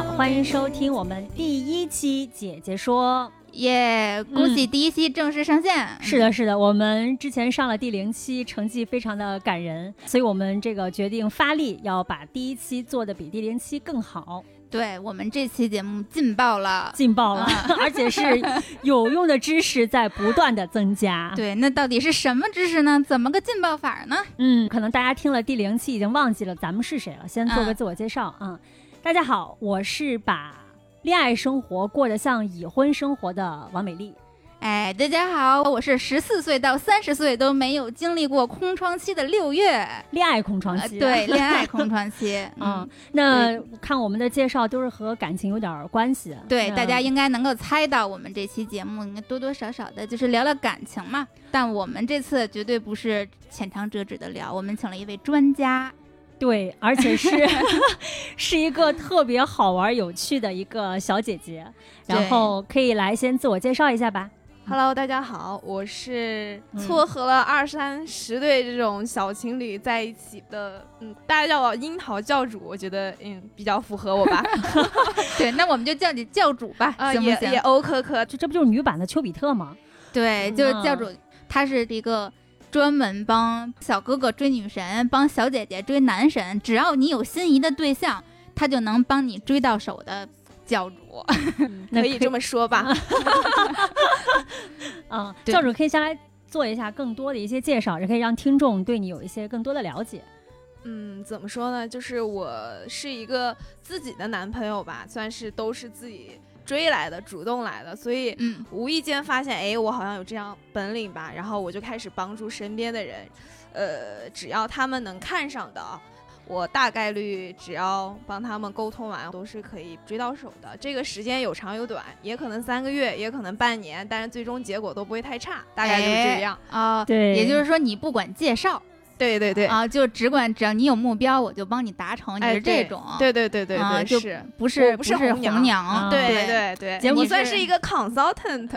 好，欢迎收听我们第一期姐姐说。耶！恭喜第一期正式上线。是的，是的，我们之前上了第零期，成绩非常的感人，所以我们这个决定发力，要把第一期做的比第零期更好。对我们这期节目劲爆了，劲爆了，而且是有用的知识在不断的增加。对，那到底是什么知识呢？怎么个劲爆法呢？嗯，可能大家听了第零期已经忘记了咱们是谁了，先做个自我介绍啊。大家好，我是把。恋爱生活过得像已婚生活的王美丽，哎，大家好，我是十四岁到三十岁都没有经历过空窗期的六月，恋爱空窗期，对，恋爱空窗期，嗯，那看我们的介绍都是和感情有点关系，对，大家应该能够猜到我们这期节目应该多多少少的就是聊聊感情嘛，但我们这次绝对不是浅尝辄止的聊，我们请了一位专家。对，而且是 是一个特别好玩、有趣的一个小姐姐，然后可以来先自我介绍一下吧。Hello，大家好，我是撮合了二三十对这种小情侣在一起的，嗯，大家叫我樱桃教主，我觉得嗯比较符合我吧。对，那我们就叫你教主吧，行不行？也欧可可，这这不就是女版的丘比特吗？对，就是教主，他是一个。专门帮小哥哥追女神，帮小姐姐追男神，只要你有心仪的对象，他就能帮你追到手的教主，可以这么说吧？嗯，教主可以先来做一下更多的一些介绍，也可以让听众对你有一些更多的了解。嗯，怎么说呢？就是我是一个自己的男朋友吧，算是都是自己。追来的，主动来的，所以无意间发现，哎，我好像有这样本领吧，然后我就开始帮助身边的人，呃，只要他们能看上的，我大概率只要帮他们沟通完，都是可以追到手的。这个时间有长有短，也可能三个月，也可能半年，但是最终结果都不会太差，大概就是这样啊。对，也就是说，你不管介绍。对对对啊，就只管只要你有目标，我就帮你达成。你是这种，对对对对对，就是不是不是红娘，对对对，节目算是一个 consultant，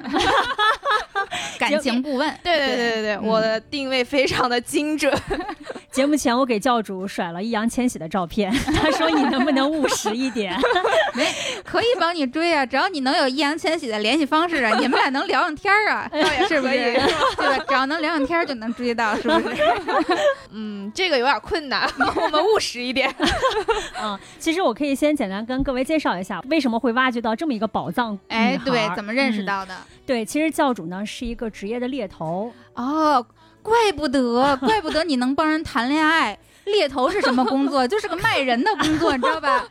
感情顾问。对对对对对，我的定位非常的精准。节目前我给教主甩了易烊千玺的照片，他说你能不能务实一点？没，可以帮你追啊，只要你能有易烊千玺的联系方式啊，你们俩能聊上天啊，是不是？对吧？只要能聊上天就能追到，是不是？嗯，这个有点困难，我们务实一点。嗯，其实我可以先简单跟各位介绍一下，为什么会挖掘到这么一个宝藏。哎，对，怎么认识到的？对，其实教主呢是一个职业的猎头。哦，怪不得，怪不得你能帮人谈恋爱。猎头是什么工作？就是个卖人的工作，你知道吧？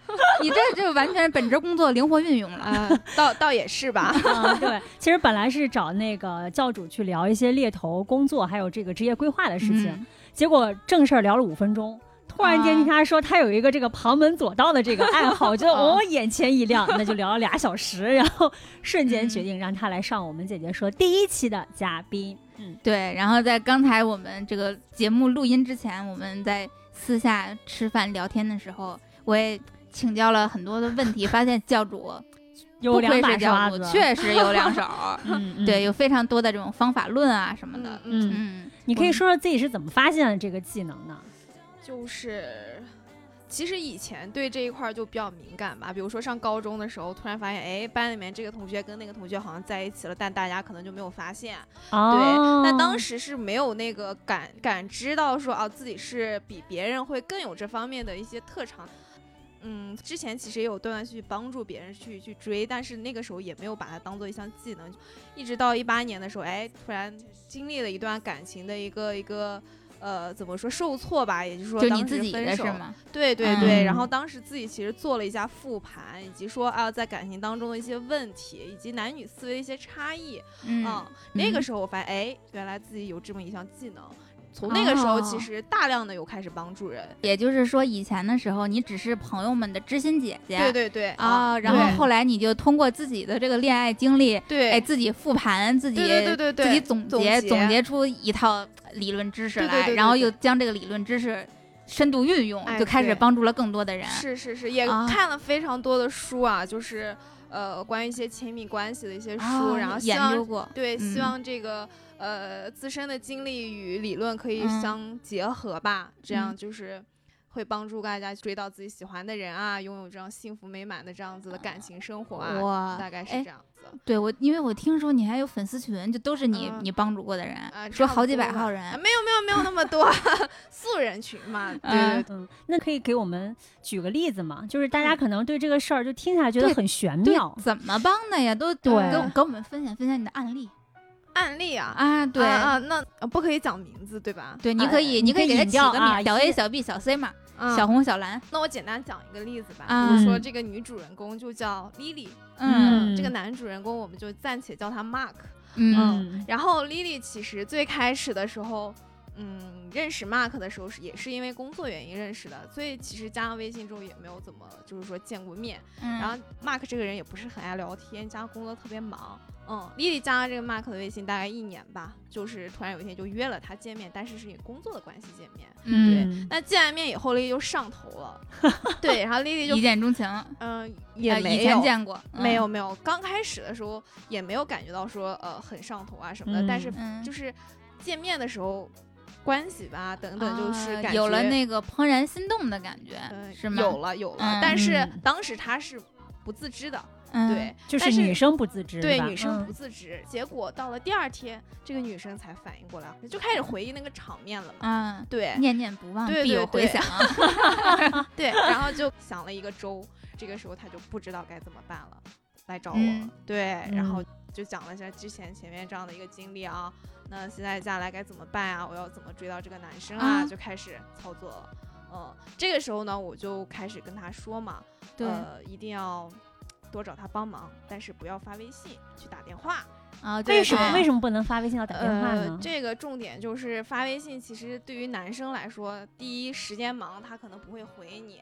你这就完全本职工作灵活运用了。倒倒也是吧。对，其实本来是找那个教主去聊一些猎头工作还有这个职业规划的事情。结果正事儿聊了五分钟，突然间听他说他有一个这个旁门左道的这个爱好，觉得我眼前一亮，那就聊了俩小时，然后瞬间决定让他来上我们姐姐说第一期的嘉宾。嗯，对。然后在刚才我们这个节目录音之前，我们在私下吃饭聊天的时候，我也请教了很多的问题，发现教主有两把刷子，确实有两手。嗯，对，有非常多的这种方法论啊什么的。嗯嗯。你可以说说自己是怎么发现的这个技能呢？就是，其实以前对这一块就比较敏感吧。比如说上高中的时候，突然发现，哎，班里面这个同学跟那个同学好像在一起了，但大家可能就没有发现。哦。对。但当时是没有那个感感知到说，啊，自己是比别人会更有这方面的一些特长。嗯，之前其实也有断断续续帮助别人去去追，但是那个时候也没有把它当做一项技能。一直到一八年的时候，哎，突然经历了一段感情的一个一个呃，怎么说受挫吧？也就是说，就你自己的是吗？对对对。然后当时自己其实做了一下复盘，以及说啊，在感情当中的一些问题，以及男女思维一些差异。嗯。那个时候我发现，哎，原来自己有这么一项技能。从那个时候，哦其实大量的有开始帮助人。也就是说，以前的时候你只是朋友们的知心姐姐，对对对啊，然后后来你就通过自己的这个恋爱经历，对，哎，自己复盘，自己对对对自己总总结结总结出一套理论知识来，对对对对然后又将这个理论知识深度运用，哎就开始帮助了更多的人。是是是，也啊看了非常多的书啊，就是呃关于一些亲密关系的一些书，啊然后希望研究过，对，嗯希望这个呃自身的经历与理论可以嗯相结合吧，这样嗯就是。会帮助大家追到自己喜欢的人啊，拥有这样幸福美满的这样子的感情生活啊，哇，大概是哎这样子。对我，因为我听说你还有粉丝群，就都是你、嗯你帮助过的人，啊，说好几百号人啊，没有没有没有那么多 素人群嘛，对嗯嗯，那可以给我们举个例子吗？就是大家嗯可能对这个事儿就听起来觉得很玄妙，，怎么帮的呀？都对给我给我们分享分享你的案例案例啊啊！对、啊啊，那呃不可以讲名字对吧？对，你啊可以、你可以给他起个名，小 A、小 B、小 C 嘛，嗯小红、小蓝，那我简单讲一个例子吧，啊比如说嗯这个女主人公就叫 Lily，嗯这个男主人公我们就暂且叫他 Mark。嗯嗯然后 Lily 其实最开始的时候，嗯，认识 Mark 的时候是也是因为工作原因认识的，所以其实加上微信之后也没有怎么就是说见过面。嗯，然后 Mark 这个人也不是很爱聊天，加上工作特别忙。嗯，Lily 加了这个 Mark 的微信大概一年吧，就是突然有一天就约了他见面，但是是以工作的关系见面。嗯，对。那见完面以后，Lily 就上头了，对，然后 Lily 就一见钟情，嗯、也呃没有、以前见过，没有没有，刚开始的时候也没有感觉到说呃很上头啊什么的，但是就。是见面的时候关系吧等等，就是感觉、啊有了那个怦然心动的感觉，呃是吗？有了有了，嗯。但是嗯。当时他是不自知的，嗯，对，就是女生不自知，对女生嗯不自知，结果到了第二天，这个女生才反应过来，就开始回忆那个场面了嘛。嗯，对念念不忘，对必有回响。啊 对，然后就想了一个周，这个时候他就不知道该怎么办了，来找我。嗯对，然后嗯就讲了一下之前前面这样的一个经历啊，那现在接下来该怎么办啊？我要怎么追到这个男生啊？啊就开始操作了。嗯，这个时候呢，我就开始跟他说嘛，对呃，一定要多找他帮忙，但是不要发微信，去打电话。啊，为什么为？什么不能发微信要打电话呃呢，？这个重点就是发微信，其实对于男生来说，第一时间忙，他可能不会回你，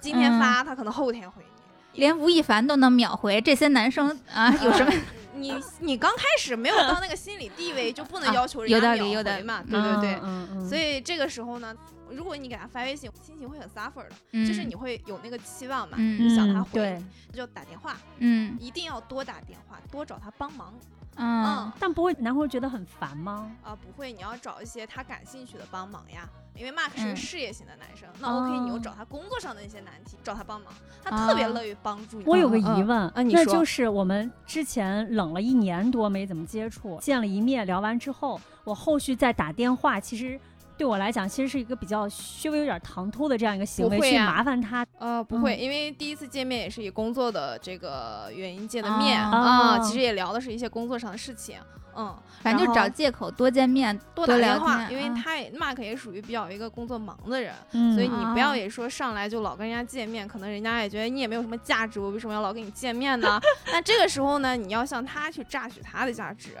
今天嗯发，他可能后天回你。连吴亦凡都能秒回，这些男生啊，有什么？你你刚开始没有到那个心理地位，就不能啊要求人家秒道理有道理回嘛，对对对。嗯嗯，所以这个时候呢，如果你给他发微信，心情会很 suffer 的，嗯就是你会有那个期望嘛，嗯你想他回嗯对你，就打电话，嗯一定要多打电话，多找他帮忙。嗯但不会男会觉得很烦吗？啊、不会，你要找一些他感兴趣的帮忙呀。因为 Mark 是嗯个事业型的男生，那 OK，你又哦找他工作上的一些难题，找他帮忙，他特别啊乐于帮助你。我有个疑问，啊你说那就是我们之前冷了一年多没怎么接触，见了一面，聊完之后，我后续再打电话，其实对我来讲，其实是一个比较稍微有点唐突的这样一个行为，去不会啊麻烦他。呃，不会，嗯因为第一次见面也是以工作的这个原因见的啊面啊、哦其实也聊的是一些工作上的事情，嗯，反正就找借口多见面，多打电话，因为他也 Mark 也属于比较一个工作忙的人，嗯所以你不要啊也说上来就老跟人家见面，可能人家也觉得你也没有什么价值，我为什么要老跟你见面呢？那这个时候呢，你要向他去榨取他的价值，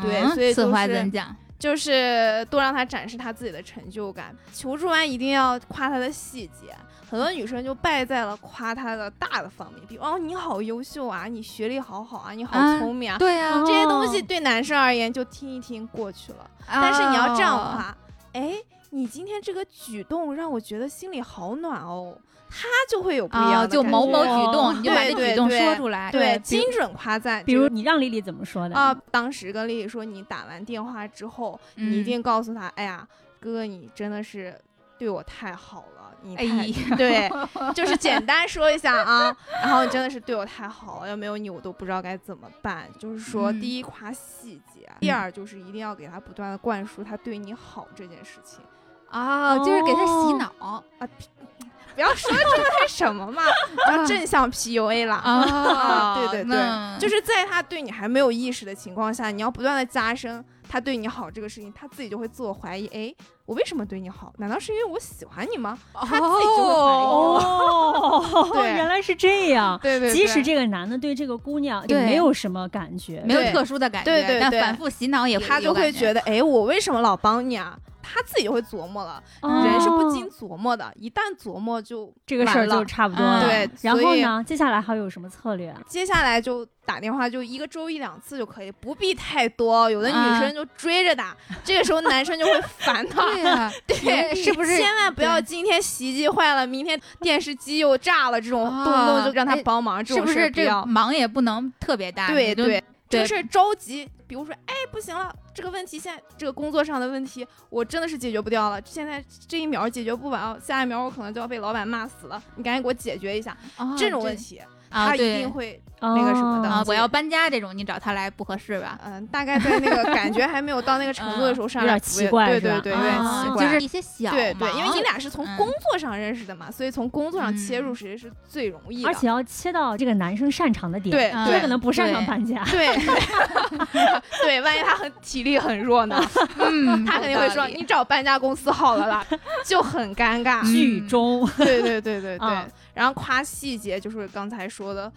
对嗯所以此话就是怎讲？就是多让他展示他自己的成就感。求助完一定要夸他的细节，很多女生就败在了夸他的大的方面，比如哦你好优秀啊，你学历好好啊，你好啊聪明啊，对呀哦这些东西对男生而言就听一听过去了。但是你要这样夸，哎，你今天这个举动让我觉得心里好暖哦，他就会有不一样啊，的感就某某觉举动，你就把对对这举动对说出来。对精准夸赞，比如你让丽丽怎么说的啊，当时跟丽丽说，你打完电话之后，你一嗯定告诉他，哎呀，哥哥，你真的是对我太好了，你哎太、呀 对，就是简单说一下啊，然后你真的是对我太好了，要没有你我都不知道该怎么办。就是说，嗯第一夸细节，第二就是一定要给他不断的灌输他对你好这件事情。啊，就是给他洗哦脑不要说这个太什么嘛，叫正向 PUA 了。啊对对对就是在他对你还没有意识的情况下，你要不断的加深他对你好这个事情，他自己就会自我怀疑，哎，我为什么对你好？难道是因为我喜欢你吗？他自己就会怀疑了。哦，对原来是这样。对对对，即使这个男的对这个姑娘也没有什么感觉，没有特殊的感觉，对对对但反复洗脑也他就会觉得，得，哎，我为什么老帮你啊？他自己就会琢磨了。人是不经琢磨的，一旦琢磨就这个事儿就差不多了。对，然后呢，接下来还有什么策略？接下来就打电话，就一个周一两次就可以，不必太多。有的女生就追着打，这个时候男生就会烦 他。对呀，对，是不是？千万不要今天洗衣机坏了，明天电视机又炸了，这种动不动就让他帮忙，这种是不要。忙也不能特别大。对对。就是着急，比如说，哎，不行了，这个问题现在这个工作上的问题，我真的是解决不掉了。现在这一秒解决不完，下一秒我可能就要被老板骂死了。你赶紧给我解决一下这种问题，他一定会。那个什么的，我要搬家这种，你找他来不合适吧？嗯，大概在那个感觉还没有到那个程度的时候上来，有点奇怪，对对对，有点奇怪，就是一些小，对对，因为你俩是从工作上认识的嘛，所以从工作上切入其实是最容易的，而且要切到这个男生擅长的点，对，他可能不擅长搬家，对，对，万一他很体力很弱呢？嗯，他肯定会说你找搬家公司好了啦，就很尴尬，剧中，对对对对 对，然后夸细节就是刚才说的。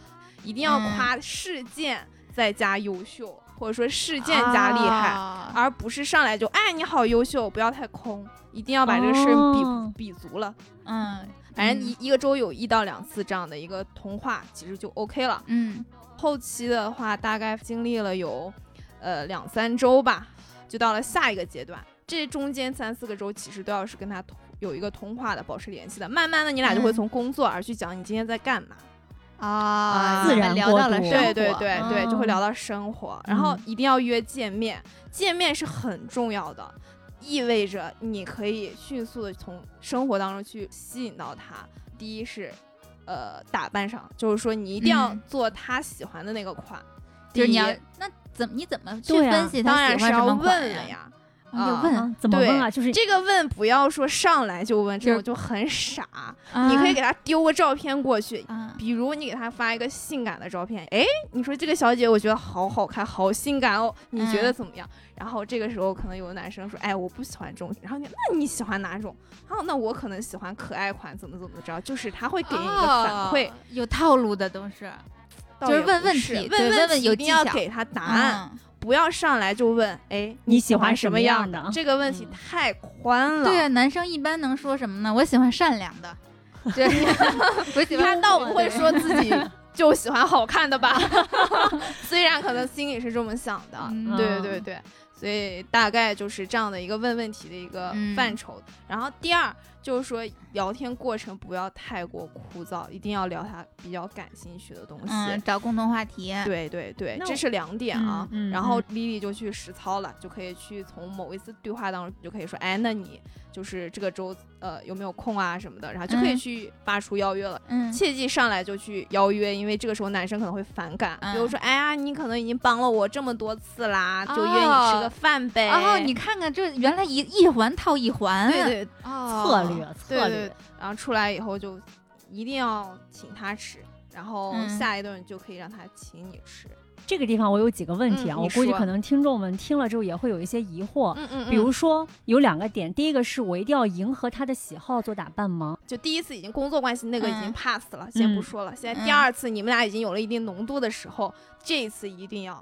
一定要夸事件再加优秀，或者说事件加厉害，而不是上来就哎你好优秀，不要太空，一定要把这个事比比足了。嗯，反正一一个周有一到两次这样的一个通话，其实就 OK 了。嗯，后期的话大概经历了有呃两三周吧，就到了下一个阶段。这中间三四个周其实都要是跟他有一个通话的，保持联系的。慢慢的，你俩就会从工作而去讲你今天在干嘛。啊，自然聊到了生活，对对对对，就会聊到生活，然后一定要约见面，见面是很重要的，意味着你可以迅速的从生活当中去吸引到他。第一是，呃，打扮上，就是说你一定要做他喜欢的那个款，就是你要那怎么你怎么去分析他喜欢什么款呀？要问怎么问啊？就是这个问，不要说上来就问，这种就很傻。你可以给他丢个照片过去，比如你给他发一个性感的照片，哎，你说这个小姐我觉得好好看，好性感哦，你觉得怎么样？然后这个时候可能有的男生说，哎，我不喜欢这种。然后你那你喜欢哪种？啊，那我可能喜欢可爱款，怎么怎么着？就是他会给你一个反馈，有套路的都是，就是问问题，问问题，一定要给他答案。不要上来就问，哎，你喜欢什么样的？这个问题太宽了。对啊，男生一般能说什么呢？我喜欢善良的。对，我喜欢。他倒不会说自己 就喜欢好看的吧？虽然可能心里是这么想的。对对对，所以大概就是这样的一个问问题的一个范畴。然后第二。就是说，聊天过程不要太过枯燥，一定要聊他比较感兴趣的东西，找共同话题。对对对，这是两点啊。然后丽丽就去实操了，就可以去从某一次对话当中，就可以说，哎，那你就是这个周呃有没有空啊什么的，然后就可以去发出邀约了。嗯，切记上来就去邀约，因为这个时候男生可能会反感。比如说，哎呀，你可能已经帮了我这么多次啦，就约你吃个饭呗。哦，你看看这原来一一环套一环。对对，策略。策略，然后出来以后就一定要请他吃，然后下一顿就可以让他请你吃。这个地方我有几个问题啊，我估计可能听众们听了之后也会有一些疑惑。嗯嗯，比如说有两个点，第一个是我一定要迎合他的喜好做打扮吗？就第一次已经工作关系那个已经 pass 了，先不说了。现在第二次你们俩已经有了一定浓度的时候，这一次一定要。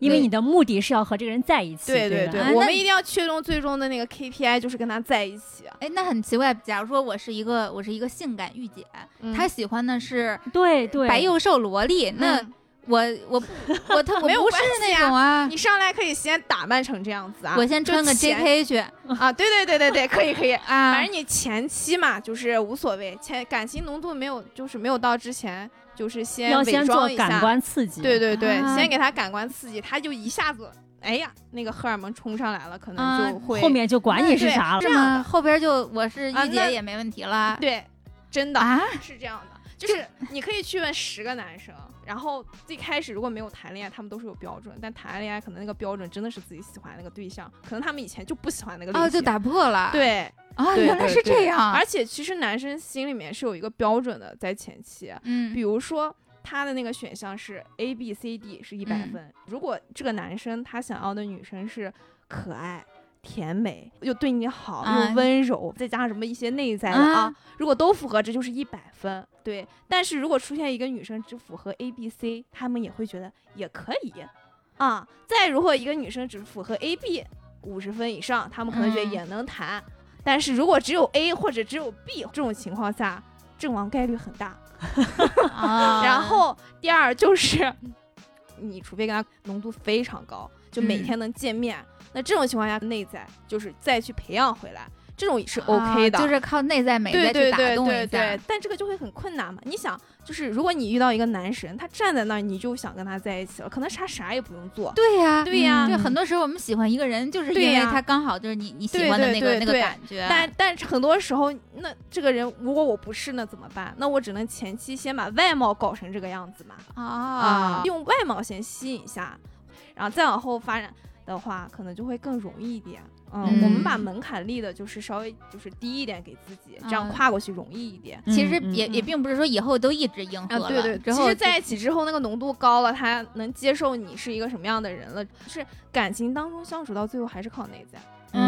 因为你的目的是要和这个人在一起，对对对，我们一定要确定最终的那个 KPI 就是跟他在一起。哎，那很奇怪，假如说我是一个我是一个性感御姐，他喜欢的是对对。白幼瘦萝莉，那我我 我他没有不是那种啊，你上来可以先打扮成这样子啊，我先穿个 JK 去。啊，对对对对对，可以可以。啊，反正你前期嘛就是无所谓，前感情浓度没有就是没有到之前。就是先要先做感官刺激，对对对，先给他感官刺激，他就一下子，哎呀，那个荷尔蒙冲上来了，可能就会后面就管你是啥了，是吗？后边就我是御姐也没问题了，对，真的啊，是这样的，就是你可以去问十个男生，然后最开始如果没有谈恋爱，他们都是有标准，但谈恋爱可能那个标准真的是自己喜欢那个对象，可能他们以前就不喜欢那个类型，就打破了，对。啊，原来是这样！而且其实男生心里面是有一个标准的，在前期，嗯，比如说他的那个选项是 A B C D 是一百分，如果这个男生他想要的女生是可爱、甜美，又对你好，又温柔，再加上什么一些内在的啊，如果都符合，这就是一百分。对，但是如果出现一个女生只符合 A B C，他们也会觉得也可以啊。再如果一个女生只符合 A B。五十分以上，他们可能觉得也能谈。但是如果只有 A 或者只有 B 这种情况下，阵亡概率很大。然后第二就是，你除非跟他浓度非常高，就每天能见面，那这种情况下内在就是再去培养回来。这种是 OK 的，就是靠内在美再去打动一下。但这个就会很困难嘛？你想，就是如果你遇到一个男神，他站在那儿，你就想跟他在一起了，可能他啥也不用做。对呀，对呀。就很多时候我们喜欢一个人，就是因为他刚好就是你你喜欢的那个那个感觉。但但很多时候，那这个人如果我不是，那怎么办？那我只能前期先把外貌搞成这个样子嘛。啊，用外貌先吸引一下，然后再往后发展的话，可能就会更容易一点。嗯，我们把门槛立的就是稍微就是低一点给自己，这样跨过去容易一点。其实也也并不是说以后都一直迎合了。对对，其实在一起之后，那个浓度高了，他能接受你是一个什么样的人了。就是感情当中相处到最后还是靠内在，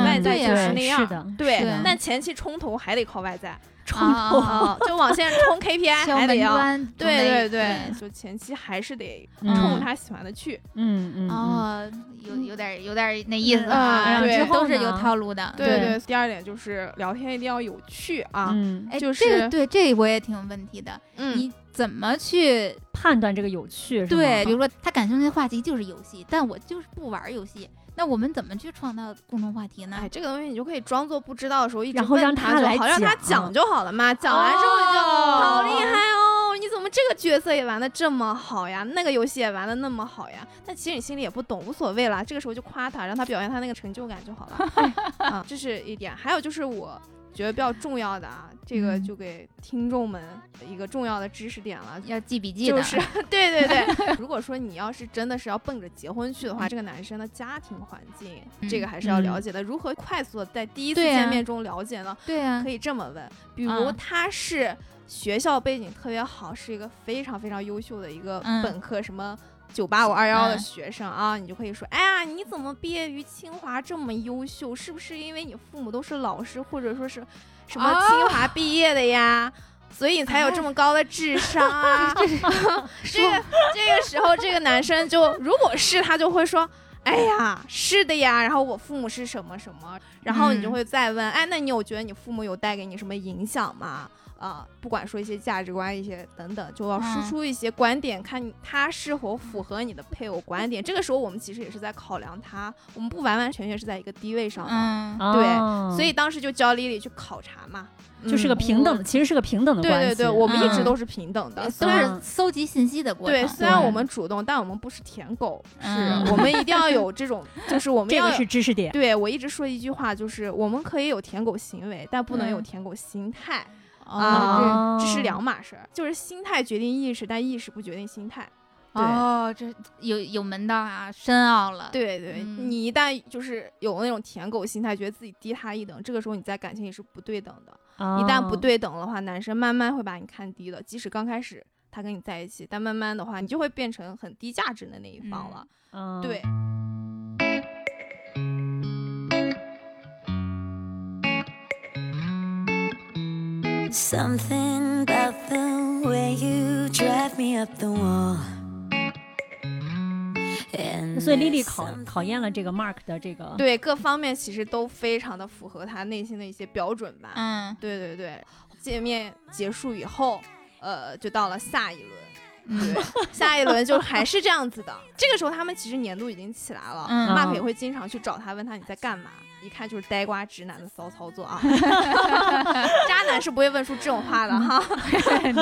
外在就是那样的。对，但前期冲突还得靠外在。冲突，就往线冲 KPI 还得要，对对对，就前期还是得冲他喜欢的去，嗯嗯哦，有有点有点那意思啊，对，都是有套路的，对。对。第二点就是聊天一定要有趣啊，哎，就是对这我也挺有问题的，你怎么去判断这个有趣？对，比如说他感兴趣的话题就是游戏，但我就是不玩游戏。那我们怎么去创造共同话题呢？哎，这个东西你就可以装作不知道的时候，一直让他来好，让他讲就好了嘛。讲完之后就好厉害哦！你怎么这个角色也玩的这么好呀？那个游戏也玩的那么好呀？但其实你心里也不懂，无所谓啦。这个时候就夸他，让他表现他那个成就感就好了。啊，这是一点。还有就是我。觉得比较重要的啊，这个就给听众们一个重要的知识点了，要记笔记的。就是对对 对，如果说你要是真的是要奔着结婚去的话，这个男生的家庭环境，这个还是要了解的。如何快速的在第一次见面中了解呢？对呀，可以这么问，比如他是学校背景特别好，是一个非常非常优秀的一个本科什么。九八五二幺的学生啊，你就可以说，哎呀，你怎么毕业于清华这么优秀？是不是因为你父母都是老师，或者说是什么清华毕业的呀？所以你才有这么高的智商啊？这个这个时候，这个男生就如果是他就会说，哎呀，是的呀。然后我父母是什么什么？然后你就会再问，哎，那你有觉得你父母有带给你什么影响吗？啊，不管说一些价值观、一些等等，就要输出一些观点，看他是否符合你的配偶观点。这个时候，我们其实也是在考量他，我们不完完全全是在一个低位上的，对。所以当时就教丽丽去考察嘛，就是个平等，其实是个平等的关系。对对对，我们一直都是平等的，都是搜集信息的过程。对，虽然我们主动，但我们不是舔狗，是我们一定要有这种，就是我们这个是知识点。对我一直说一句话，就是我们可以有舔狗行为，但不能有舔狗心态。啊，这是两码事儿，就是心态决定意识，但意识不决定心态。哦，这有有门道啊，深奥了。对对，你一旦就是有那种舔狗心态，觉得自己低他一等，这个时候你在感情里是不对等的。一旦不对等的话，男生慢慢会把你看低的。即使刚开始他跟你在一起，但慢慢的话，你就会变成很低价值的那一方了。嗯，对。Something about the way you drive me up the wall。所以莉莉考考验了这个 Mark 的这个对各方面其实都非常的符合他内心的一些标准吧。嗯，对对对。见面结束以后，呃，就到了下一轮。对，下一轮就还是这样子的。这个时候他们其实年度已经起来了，Mark 也会经常去找他，问他你在干嘛。一看就是呆瓜直男的骚操作啊！渣男是不会问出这种话的哈。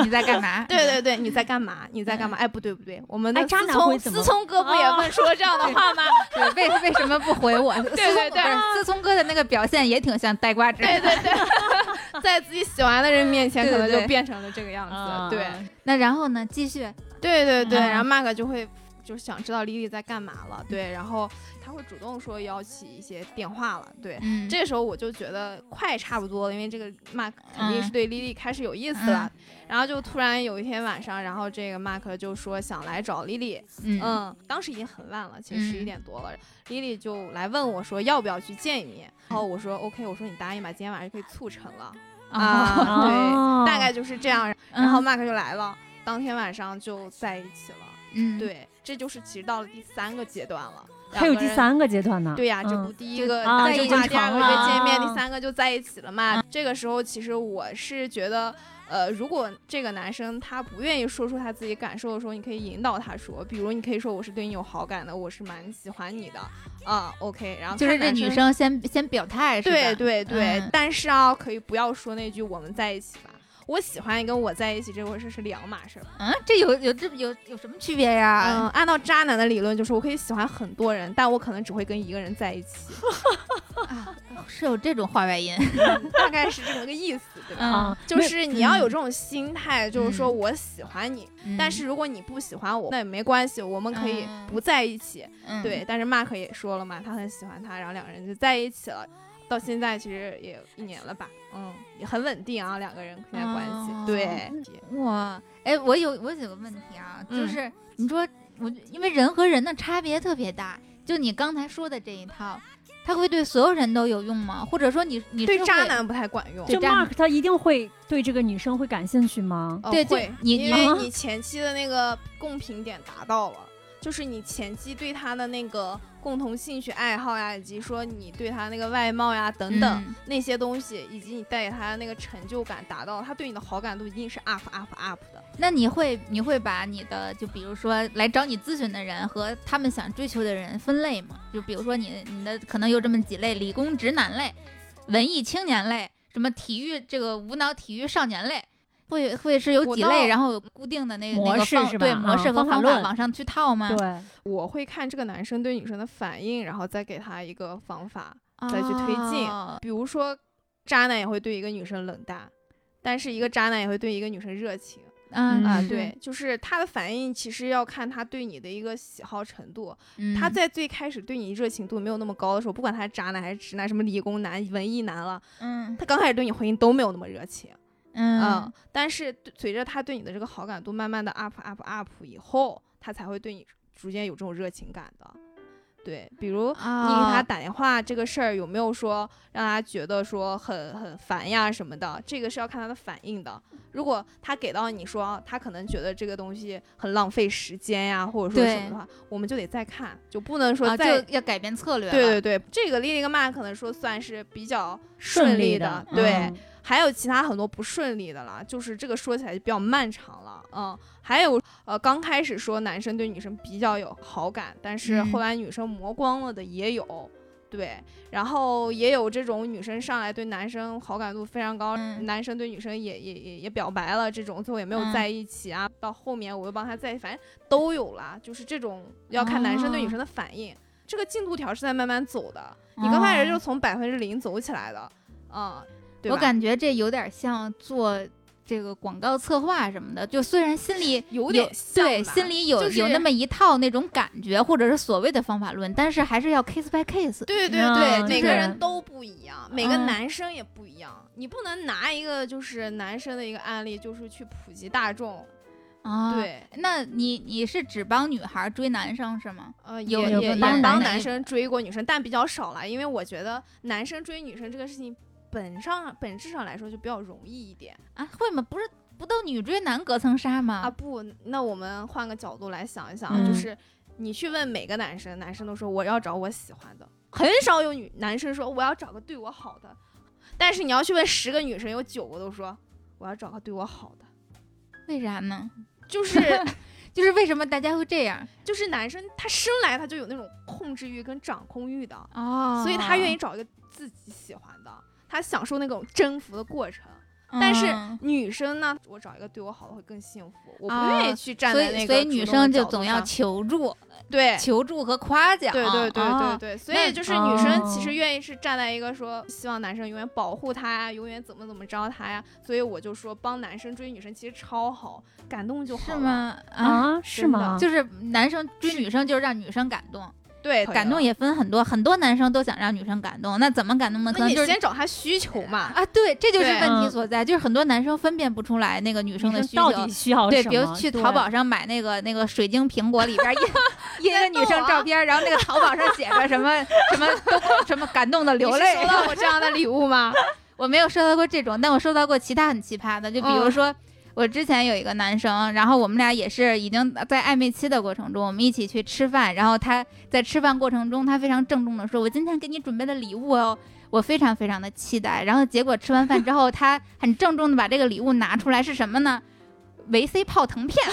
你在干嘛？对对对，你在干嘛？你在干嘛？哎，不对不对，我们的思聪思聪哥不也问出了这样的话吗？对，为为什么不回我？对对对，思聪哥的那个表现也挺像呆瓜直男。对对对，在自己喜欢的人面前，可能就变成了这个样子。对，那然后呢？继续。对对对，然后 Mark 就会就是想知道丽丽在干嘛了。对，然后。他会主动说要起一些电话了，对，这时候我就觉得快差不多了，因为这个 Mark 肯定是对 Lily 开始有意思了。然后就突然有一天晚上，然后这个 Mark 就说想来找 Lily，嗯，当时已经很晚了，其实十一点多了，Lily 就来问我说要不要去见一面，然后我说 OK，我说你答应吧，今天晚上就可以促成了啊，对，大概就是这样，然后 Mark 就来了，当天晚上就在一起了，嗯，对。这就是其实到了第三个阶段了。还有第三个阶段呢？对呀，这不第一个啊，就第二个月见面，第三个就在一起了嘛。这个时候其实我是觉得。呃，如果这个男生他不愿意说出他自己感受的时候，你可以引导他说，比如你可以说我是对你有好感的，我是蛮喜欢你的，啊，OK，然后就是这女生先先表态是吧，对对对，但是啊，可以不要说那句我们在一起吧。我喜欢你跟我在一起这回事是两码事儿。嗯，这有有这有有什么区别呀？嗯，按照渣男的理论，就是我可以喜欢很多人，但我可能只会跟一个人在一起。啊，是有这种话外音，大概是这么个意思，对吧？啊，就是你要有这种心态，就是说我喜欢你，但是如果你不喜欢我，那也没关系，我们可以不在一起。对，但是 Mark 也说了嘛，他很喜欢他，然后两个人就在一起了。到现在其实也一年了吧，嗯，也很稳定啊，两个人现在关系。对，哇，哎，我有我有个问题啊，就是你说我因为人和人的差别特别大，就你刚才说的这一套，他会对所有人都有用吗？或者说你你对渣男不太管用？就 Mark 他一定会对这个女生会感兴趣吗？对，会，你因为你前期的那个共频点达到了。就是你前期对他的那个共同兴趣爱好呀，以及说你对他那个外貌呀等等那些东西，以及你带给他的那个成就感达到，他对你的好感度一定是 up up up 的。那你会你会把你的就比如说来找你咨询的人和他们想追求的人分类吗？就比如说你你的可能有这么几类：理工直男类、文艺青年类、什么体育这个无脑体育少年类。会会是有几类，然后有固定的那个模式是吧？对模式和方法往上去套吗？对，我会看这个男生对女生的反应，然后再给他一个方法，再去推进。比如说，渣男也会对一个女生冷淡，但是一个渣男也会对一个女生热情。嗯啊，对，就是他的反应其实要看他对你的一个喜好程度。他在最开始对你热情度没有那么高的时候，不管他是渣男还是直男，什么理工男、文艺男了，嗯，他刚开始对你回应都没有那么热情。嗯，但是随着他对你的这个好感度慢慢的 up up up 以后，他才会对你逐渐有这种热情感的。对，比如你给他打电话这个事儿有没有说让他觉得说很很烦呀什么的，这个是要看他的反应的。如果他给到你说他可能觉得这个东西很浪费时间呀，或者说什么的话，我们就得再看，就不能说再要改变策略。对对对，这个莉莉跟曼可能说算是比较顺利的，对。还有其他很多不顺利的啦，就是这个说起来就比较漫长了，嗯，还有呃刚开始说男生对女生比较有好感，但是后来女生磨光了的也有，对，然后也有这种女生上来对男生好感度非常高，男生对女生也也也也表白了，这种最后也没有在一起啊，到后面我又帮他在，反正都有啦，就是这种要看男生对女生的反应，这个进度条是在慢慢走的，你刚开始就是从百分之零走起来的，嗯。我感觉这有点像做这个广告策划什么的，就虽然心里有点对，心里有有那么一套那种感觉，或者是所谓的方法论，但是还是要 case by case。对对对，每个人都不一样，每个男生也不一样，你不能拿一个就是男生的一个案例，就是去普及大众啊。对，那你你是只帮女孩追男生是吗？呃，也也帮帮男生追过女生，但比较少了，因为我觉得男生追女生这个事情。本上本质上来说就比较容易一点啊，会吗？不是不都女追男隔层纱吗？啊不，那我们换个角度来想一想，就是你去问每个男生，男生都说我要找我喜欢的，很少有女男生说我要找个对我好的，但是你要去问十个女生，有九个都说我要找个对我好的，为啥呢？就是 就是为什么大家会这样？就是男生他生来他就有那种控制欲跟掌控欲的哦，所以他愿意找一个自己喜欢的。他享受那种征服的过程，但是女生呢，我找一个对我好的会更幸福，我不愿意去站在那个所以女生就总要求助，对，求助和夸奖，对对对对对，所以就是女生其实愿意是站在一个说希望男生永远保护她呀，永远怎么怎么着她呀，所以我就说帮男生追女生其实超好，感动就好是吗？啊，是吗？就是男生追女生就是让女生感动。对，感动也分很多，很多男生都想让女生感动，那怎么感动呢？可能就是先找他需求嘛。啊，对，这就是问题所在，就是很多男生分辨不出来那个女生的需求。到底需要对，比如去淘宝上买那个那个水晶苹果里边印 印个女生照片，然后那个淘宝上写着什么什么都什么感动的流泪。收到过这样的礼物吗？我没有收到过这种，但我收到过其他很奇葩的，就比如说。我之前有一个男生，然后我们俩也是已经在暧昧期的过程中，我们一起去吃饭，然后他在吃饭过程中，他非常郑重的说：“我今天给你准备的礼物哦，我非常非常的期待。”然后结果吃完饭之后，他很郑重的把这个礼物拿出来，是什么呢？维 C 泡腾片。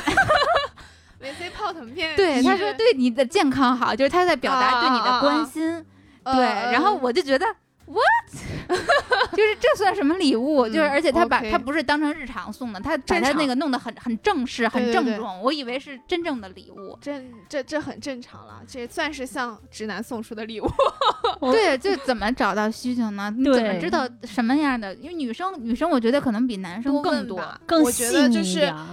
维 C 泡腾片。对，他说对你的健康好，就是他在表达对你的关心。对，然后我就觉得。What？就是这算什么礼物？就是而且他把他不是当成日常送的，他把他那个弄得很很正式、很郑重。我以为是真正的礼物。这这这很正常了，这算是向直男送出的礼物。对，就怎么找到需求呢？你怎么知道什么样的？因为女生女生，我觉得可能比男生更多，更细腻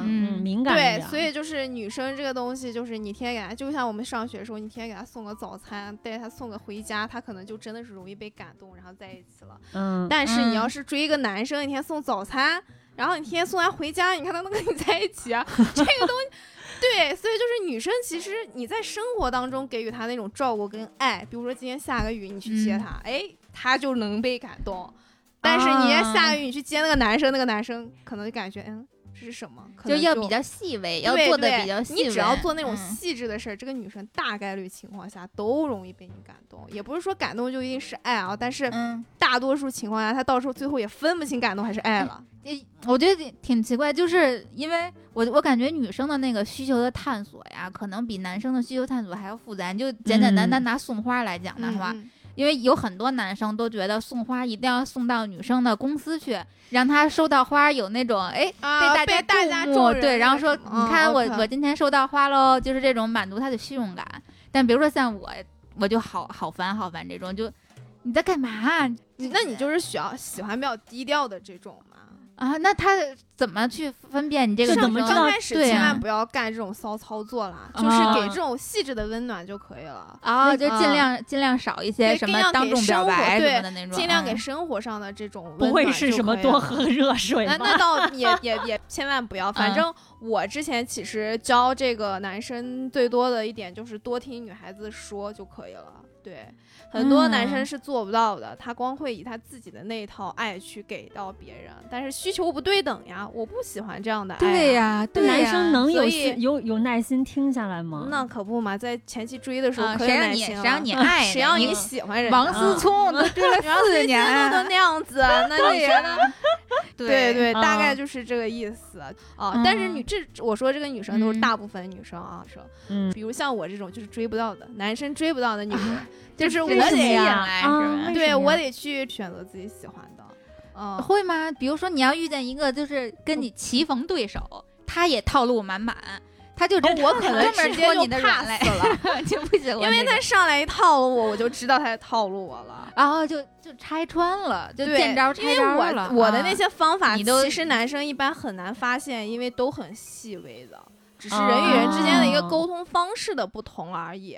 嗯，敏感对，所以就是女生这个东西，就是你天天给她，就像我们上学的时候，你天天给她送个早餐，带她送个回家，她可能就真的是容易被感动，然后。然后在一起了，嗯，但是你要是追一个男生，一天送早餐，然后你天天送他回家，你看他能跟你在一起啊？这个东西，对，所以就是女生其实你在生活当中给予他那种照顾跟爱，比如说今天下个雨，你去接他，哎，他就能被感动。但是你下个雨你去接那个男生，那个男生可能就感觉，嗯。这是什么？就要比较细微，要做的比较细微。你只要做那种细致的事儿，这个女生大概率情况下都容易被你感动。也不是说感动就一定是爱啊，但是大多数情况下，她到时候最后也分不清感动还是爱了。我觉得挺奇怪，就是因为我我感觉女生的那个需求的探索呀，可能比男生的需求探索还要复杂。你就简简单单拿送花来讲的话。因为有很多男生都觉得送花一定要送到女生的公司去，让她收到花有那种哎被大家注目，对，然后说你看我我今天收到花喽，就是这种满足她的虚荣感。但比如说像我，我就好好烦好烦这种，就你在干嘛？那你就是需要喜欢比较低调的这种吗？啊，那他怎么去分辨你这个？怎么刚开始千万不要干这种骚操作啦，就是给这种细致的温暖就可以了啊，就尽量尽量少一些什么当众表白什么的那种，尽量给生活上的这种不会是什么多喝热水那那倒 也也也千万不要，反正我之前其实教这个男生最多的一点就是多听女孩子说就可以了，对。很多男生是做不到的，他光会以他自己的那一套爱去给到别人，但是需求不对等呀，我不喜欢这样的爱。对呀，男生能有有有耐心听下来吗？那可不嘛，在前期追的时候，谁让你 谁让你爱，谁让你喜欢人？王思聪 都追了四年，都那样子，那你觉得？对对，大概就是这个意思啊。但是你这我说这个女生都是大部分女生啊，说，嗯，比如像我这种就是追不到的男生追不到的女生。就是我得呀，对我得去选择自己喜欢的，嗯，会吗？比如说你要遇见一个就是跟你棋逢对手，他也套路满满，他就我可能直接就 pass 了，就不行，因为他上来一套路我，我就知道他在套路我了，然后就就拆穿了，就见招拆招了。我的那些方法，其实男生一般很难发现，因为都很细微的，只是人与人之间的一个沟通方式的不同而已。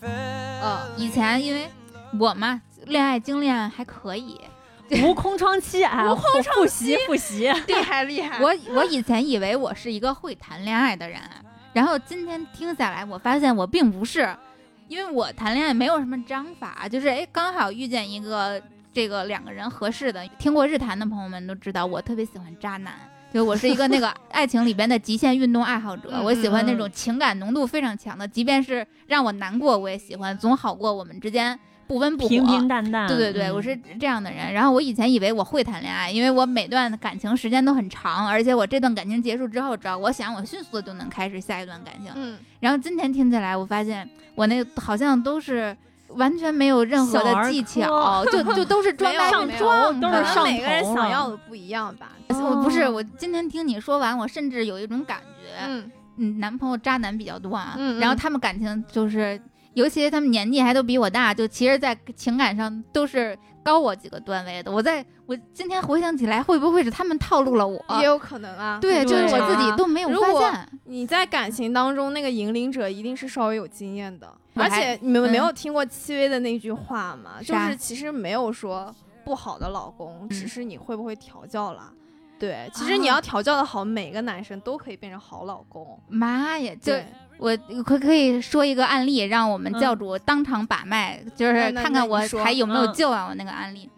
呃，以前因为我嘛，恋爱经验还可以，无空窗期啊，无空窗复习复习，厉害厉害。我我以前以为我是一个会谈恋爱的人，然后今天听下来，我发现我并不是，因为我谈恋爱没有什么章法，就是哎，刚好遇见一个这个两个人合适的。听过日谈的朋友们都知道，我特别喜欢渣男。就我是一个那个 爱情里边的极限运动爱好者，我喜欢那种情感浓度非常强的，即便是让我难过我也喜欢，总好过我们之间不温不火、平平淡淡。对对对，我是这样的人。然后我以前以为我会谈恋爱，因为我每段感情时间都很长，而且我这段感情结束之后，只要我想，我迅速的就能开始下一段感情。嗯。然后今天听起来，我发现我那好像都是。完全没有任何的技巧，就就都是装呆装，都是上每个人想要的不一样吧？我不是，我今天听你说完，我甚至有一种感觉，嗯，男朋友渣男比较多啊，嗯然后他们感情就是，尤其他们年纪还都比我大，就其实，在情感上都是高我几个段位的。我在我今天回想起来，会不会是他们套路了我？也有可能啊。对，就是我自己都没有发现。你在感情当中，那个引领者一定是稍微有经验的。而且你们没有听过戚薇的那句话吗？就是其实没有说不好的老公，只是你会不会调教了。对，其实你要调教的好，每个男生都可以变成好老公。妈呀，就我可可以说一个案例，让我们教主当场把脉，就是看看我还有没有救啊？我那个案例，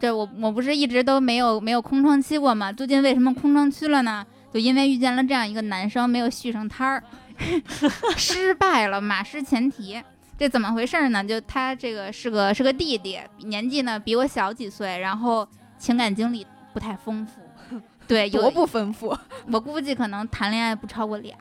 这我我不是一直都没有没有空窗期过吗？最近为什么空窗期了呢？就因为遇见了这样一个男生，没有续上摊儿，失败了，马失前蹄。这怎么回事呢？就他这个是个是个弟弟，年纪呢比我小几岁，然后情感经历不太丰富。对，多不丰富，我估计可能谈恋爱不超过俩。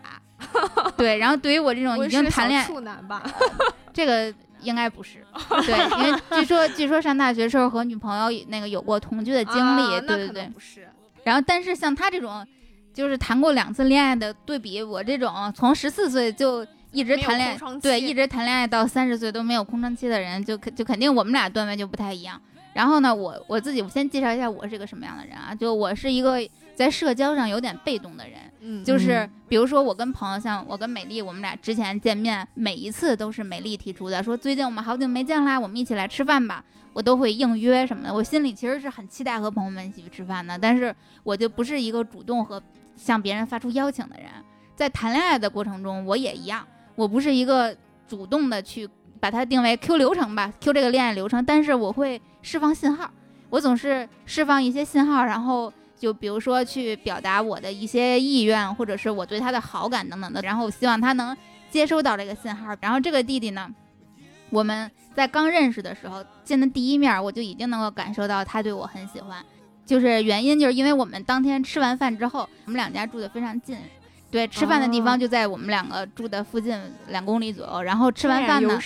对，然后对于我这种已经谈恋爱处男吧，这个应该不是。对，因为据说据说上大学时候和女朋友那个有过同居的经历。对对对，不是。然后，但是像他这种，就是谈过两次恋爱的，对比我这种从十四岁就一直谈恋爱，对，一直谈恋爱到三十岁都没有空窗期的人，就肯就肯定我们俩段位就不太一样。然后呢，我我自己我先介绍一下我是个什么样的人啊？就我是一个在社交上有点被动的人，嗯，就是比如说我跟朋友，像我跟美丽，我们俩之前见面，每一次都是美丽提出的，说最近我们好久没见啦，我们一起来吃饭吧，我都会应约什么的。我心里其实是很期待和朋友们一起去吃饭的，但是我就不是一个主动和向别人发出邀请的人。在谈恋爱的过程中，我也一样，我不是一个主动的去。把它定为 Q 流程吧，Q 这个恋爱流程。但是我会释放信号，我总是释放一些信号，然后就比如说去表达我的一些意愿，或者是我对他的好感等等的，然后希望他能接收到这个信号。然后这个弟弟呢，我们在刚认识的时候见的第一面，我就已经能够感受到他对我很喜欢。就是原因就是因为我们当天吃完饭之后，我们两家住的非常近。对，吃饭的地方就在我们两个住的附近两公里左右。然后吃完饭呢，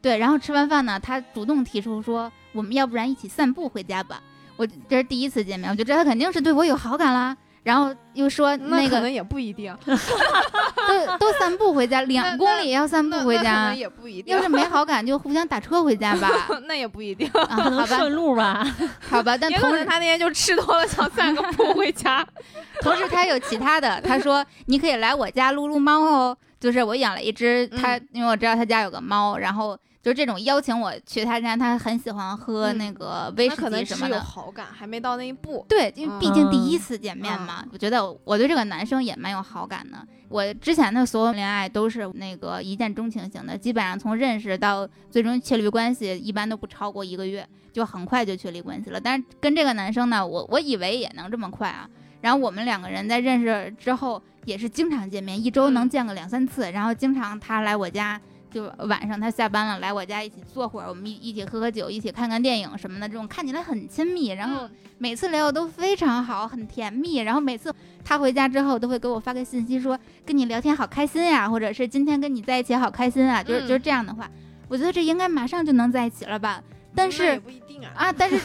对，然后吃完饭呢，他主动提出说，我们要不然一起散步回家吧。我这是第一次见面，我就知道他肯定是对我有好感啦。然后又说那个可能也不一定，都都散步回家，两公里要散步回家，也不一定。要是没好感，就互相打车回家吧。那也不一定，可能顺路吧。好吧，但同时他那天就吃多了，想散个步回家。同时他有其他的，他说你可以来我家撸撸猫哦，就是我养了一只，他因为我知道他家有个猫，然后。就这种邀请我去他家，他很喜欢喝那个威士忌什么的。有好感，还没到那一步。对，因为毕竟第一次见面嘛，我觉得我对这个男生也蛮有好感的。我之前的所有恋爱都是那个一见钟情型的，基本上从认识到最终确立关系，一般都不超过一个月，就很快就确立关系了。但是跟这个男生呢，我我以为也能这么快啊。然后我们两个人在认识之后也是经常见面，一周能见个两三次，然后经常他来我家。就晚上他下班了来我家一起坐会儿，我们一一起喝喝酒，一起看看电影什么的，这种看起来很亲密。然后每次聊的都非常好，很甜蜜。然后每次他回家之后都会给我发个信息说跟你聊天好开心呀，或者是今天跟你在一起好开心啊，就是就是这样的话。我觉得这应该马上就能在一起了吧？但是不一定啊啊！但是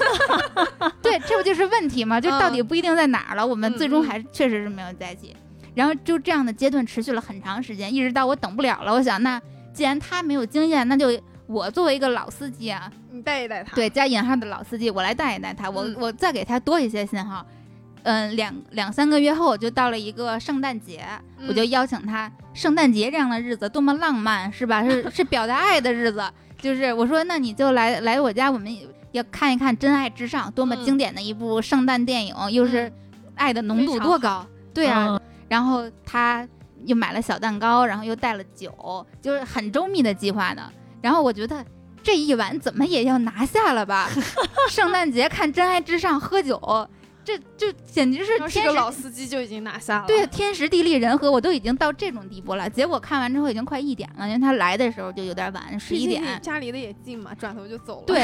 对，这不就是问题吗？就到底不一定在哪儿了？我们最终还确实是没有在一起。然后就这样的阶段持续了很长时间，一直到我等不了了，我想那。既然他没有经验，那就我作为一个老司机啊，你带一带他。对，加引号的老司机，我来带一带他。我我再给他多一些信号。嗯，两两三个月后，就到了一个圣诞节，我就邀请他。圣诞节这样的日子多么浪漫，是吧？是 是表达爱的日子。就是我说，那你就来来我家，我们要看一看《真爱至上》，多么经典的一部圣诞电影，又是爱的浓度多高。对啊，然后他。又买了小蛋糕，然后又带了酒，就是很周密的计划呢。然后我觉得这一晚怎么也要拿下了吧？圣诞节看《真爱至上》喝酒。这就简直是是个老司机就已经拿下了，对，天时地利人和，我都已经到这种地步了。结果看完之后已经快一点了，因为他来的时候就有点晚，十一点。家离的也近嘛，转头就走了。对，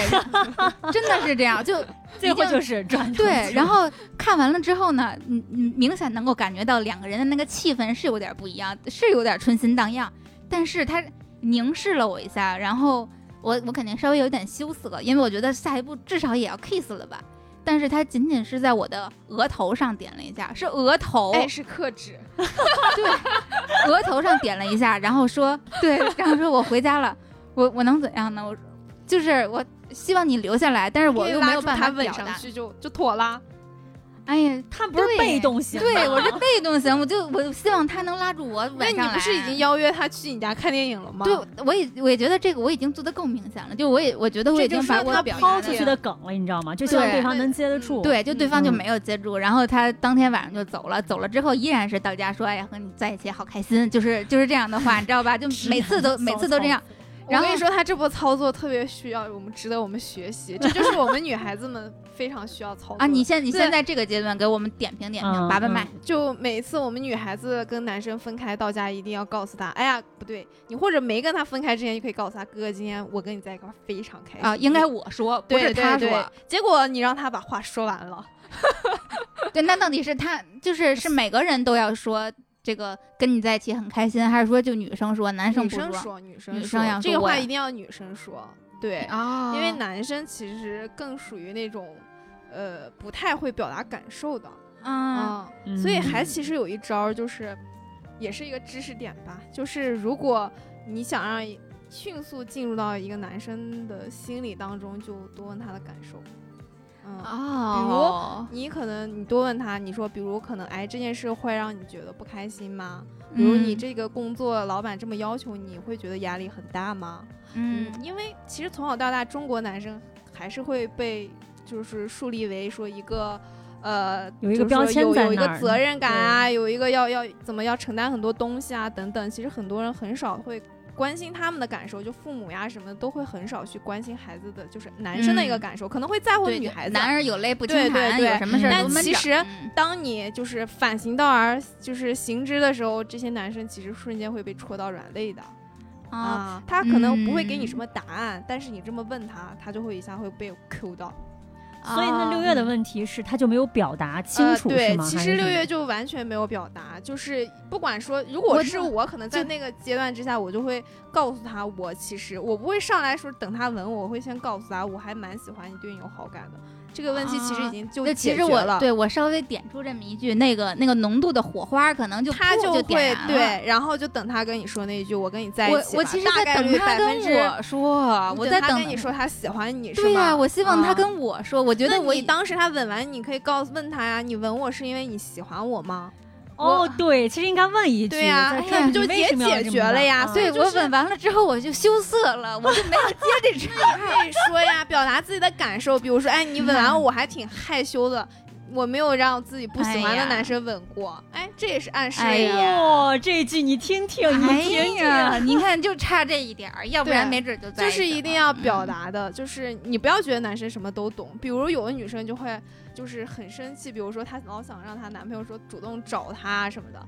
真的是这样，就 最后就是转头。对，然后看完了之后呢，嗯嗯，明显能够感觉到两个人的那个气氛是有点不一样，是有点春心荡漾。但是他凝视了我一下，然后我我肯定稍微有点羞涩，因为我觉得下一步至少也要 kiss 了吧。但是他仅仅是在我的额头上点了一下，是额头，哎，是克制，对，额头上点了一下，然后说，对，然后说我回家了，我我能怎样呢？我就是我希望你留下来，但是我又没有办法吻上去，就就妥了。哎呀，他不是被动型，对我是被动型，我就我希望他能拉住我吻上来。你不是已经邀约他去你家看电影了吗？对，我也我也觉得这个我已经做的够明显了，就我也我觉得我已经把我抛出去的梗了，你知道吗？就希望对方能接得住。对，就对方就没有接住，然后他当天晚上就走了，走了之后依然是到家说，哎呀，和你在一起好开心，就是就是这样的话，你知道吧？就 每次都 每次都这样。我跟你说，他这波操作特别需要我们，值得我们学习。这就是我们女孩子们 非常需要操作啊！你现你现在这个阶段给我们点评点评，把把脉。就每次我们女孩子跟男生分开到家，一定要告诉他：哎呀，不对，你或者没跟他分开之前，就可以告诉他，哥哥，今天我跟你在一块非常开心啊！应该我说，不是他说。结果你让他把话说完了。对，那到底是他，就是是每个人都要说。这个跟你在一起很开心，还是说就女生说，男生不说？女生女生要这个话一定要女生说，对啊，因为男生其实更属于那种，呃，不太会表达感受的啊，所以还其实有一招，就是也是一个知识点吧，就是如果你想让迅速进入到一个男生的心理当中，就多问他的感受。嗯，比如你可能你多问他，你说，比如可能哎这件事会让你觉得不开心吗？比如你这个工作老板这么要求，你会觉得压力很大吗？嗯，因为其实从小到大中国男生还是会被就是树立为说一个呃有一个标签有有一个责任感啊，有一个要要怎么要承担很多东西啊等等。其实很多人很少会。关心他们的感受，就父母呀什么的都会很少去关心孩子的，就是男生的一个感受，可能会在乎女孩子。男人有泪不轻弹，有什么事但其实，当你就是反行道而就是行之的时候，这些男生其实瞬间会被戳到软肋的。啊，他可能不会给你什么答案，但是你这么问他，他就会一下会被 Q 到。所以那六月的问题是他就没有表达清楚，对，其实六月就完全没有表达，就是不管说，如果是我，可能在那个阶段之下，我就会告诉他，我其实我不会上来说等他吻我，我会先告诉他，我还蛮喜欢你，对你有好感的。这个问题其实已经就解决了。对我稍微点出这么一句，那个那个浓度的火花可能就他就会对，然后就等他跟你说那一句，我跟你在一起。我我其实在等他跟我说，我在等跟你说他喜欢你，对呀，我希望他跟我说，我觉得我当时他吻完，你可以告诉问他呀，你吻我是因为你喜欢我吗？哦，对，其实应该问一句，对呀，这不就也解决了呀？所以我吻完了之后，我就羞涩了，我就没有接着吃。可以说呀，表达自己的感受，比如说，哎，你吻完我还挺害羞的，我没有让自己不喜欢的男生吻过，哎，这也是暗示呀。这一句你听听，你听听，你看就差这一点儿，要不然没准就在。就是一定要表达的，就是你不要觉得男生什么都懂，比如有的女生就会。就是很生气，比如说她老想让她男朋友说主动找她什么的，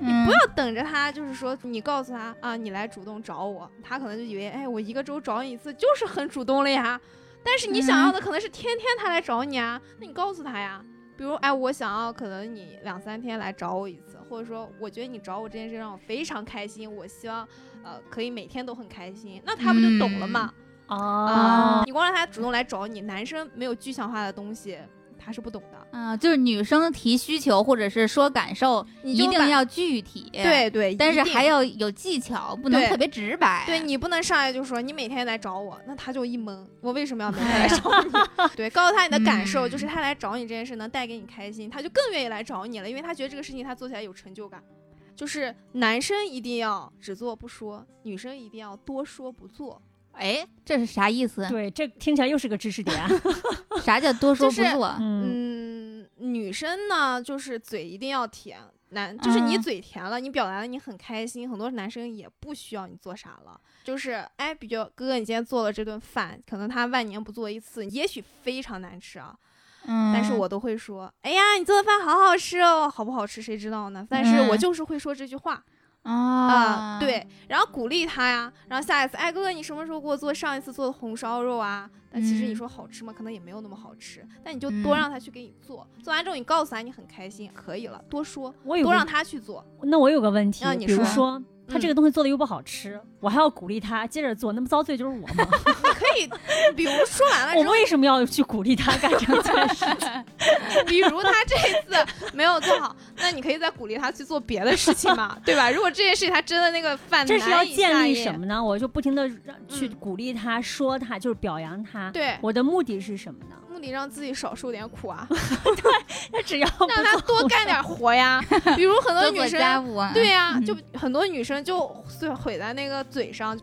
你不要等着她，就是说你告诉她啊，你来主动找我，她可能就以为哎，我一个周找你一次就是很主动了呀。但是你想要的可能是天天他来找你啊，那你告诉他呀，比如哎，我想要可能你两三天来找我一次，或者说我觉得你找我这件事让我非常开心，我希望呃可以每天都很开心，那她不就懂了吗？啊，你光让他主动来找你，男生没有具象化的东西。他是不懂的，嗯，就是女生提需求或者是说感受，一定要具体，对对，但是还要有技巧，不能特别直白。对你不能上来就说你每天来找我，那他就一懵，我为什么要每天来找你？对，告诉他你的感受，就是他来找你这件事能带给你开心，他就更愿意来找你了，因为他觉得这个事情他做起来有成就感。就是男生一定要只做不说，女生一定要多说不做。哎，这是啥意思？对，这听起来又是个知识点。啥叫多说不做？嗯，女生呢，就是嘴一定要甜，男就是你嘴甜了，你表达了你很开心，很多男生也不需要你做啥了。就是哎，比较哥哥，你今天做了这顿饭，可能他万年不做一次，也许非常难吃啊。嗯，但是我都会说，哎呀，你做的饭好好吃哦，好不好吃谁知道呢？但是我就是会说这句话。啊，对，然后鼓励他呀，然后下一次，哎，哥哥，你什么时候给我做上一次做的红烧肉啊？但其实你说好吃吗？可能也没有那么好吃，但你就多让他去给你做，做完之后你告诉他你很开心，可以了，多说，多让他去做。那我有个问题，比如说他这个东西做的又不好吃，我还要鼓励他接着做，那么遭罪就是我吗？你 可以，比如说完了之我，为什么要去鼓励他干这件事情？比如他这一次没有做好，那你可以再鼓励他去做别的事情嘛，对吧？如果这件事情他真的那个犯这是要建立什么呢？我就不停的去嗯鼓励他，说他，就是表扬他。对我的目的是什么呢？目的让自己少受点苦啊，对，那只要让他多干点活呀。比如很多女生，家务啊，对呀、嗯就很多女生就毁毁在那个嘴上。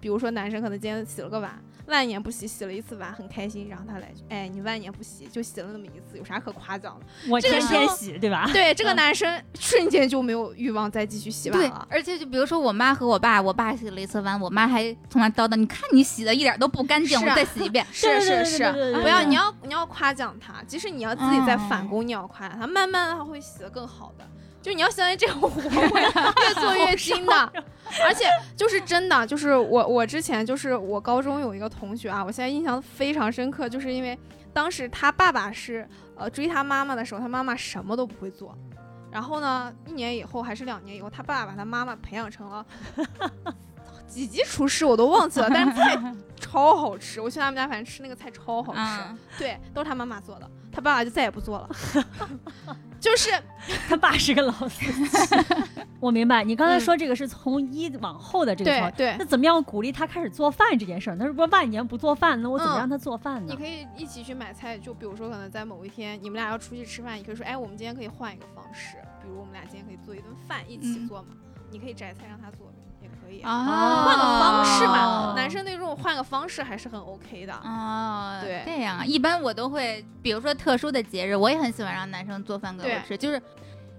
比如说男生可能今天洗了个碗，万年不洗，洗了一次碗很开心，然后他来句，哎，你万年不洗就洗了那么一次，有啥可夸奖的？我天这个时候天洗，对吧？对，这个嗯男生瞬间就没有欲望再继续洗碗对了，。而且就比如说我妈和我爸，我爸洗了一次碗，我妈还从那叨叨，你看你洗的一点都不干净，我再洗一遍。是是是，不要你要你要夸奖他，即使你要自己在反嗯攻，你要夸奖他，慢慢的他会洗的更好的。就你要相信这个活会越做越精的，而且就是真的，就是我我之前就是我高中有一个同学啊，我现在印象非常深刻，就是因为当时他爸爸是呃追他妈妈的时候，他妈妈什么都不会做，然后呢，一年以后还是两年以后，他爸爸把他妈妈培养成了 几级厨师我都忘记了，但是菜超好吃，我去他们家反正吃那个菜超好吃，嗯。对，都是他妈妈做的，他爸爸就再也不做了，就是 他爸是个老司机。我明白，你刚才说这个是从一往后的这个条对对那，怎么样鼓励他开始做饭这件事儿？他说万年不做饭，那我怎么嗯让他做饭呢你？可以一起去买菜，就比如说可能在某一天你们俩要出去吃饭，你可以说，哎，我们今天可以换一个方式，比如我们俩今天可以做一顿饭一起嗯做嘛，你可以摘菜让他做，也可以。啊。换个方式嘛，哦。男生对这种换个方式还是很 OK 的。啊，对。这样啊，一般我都会，比如说特殊的节日，我也很喜欢让男生做饭给我吃，就是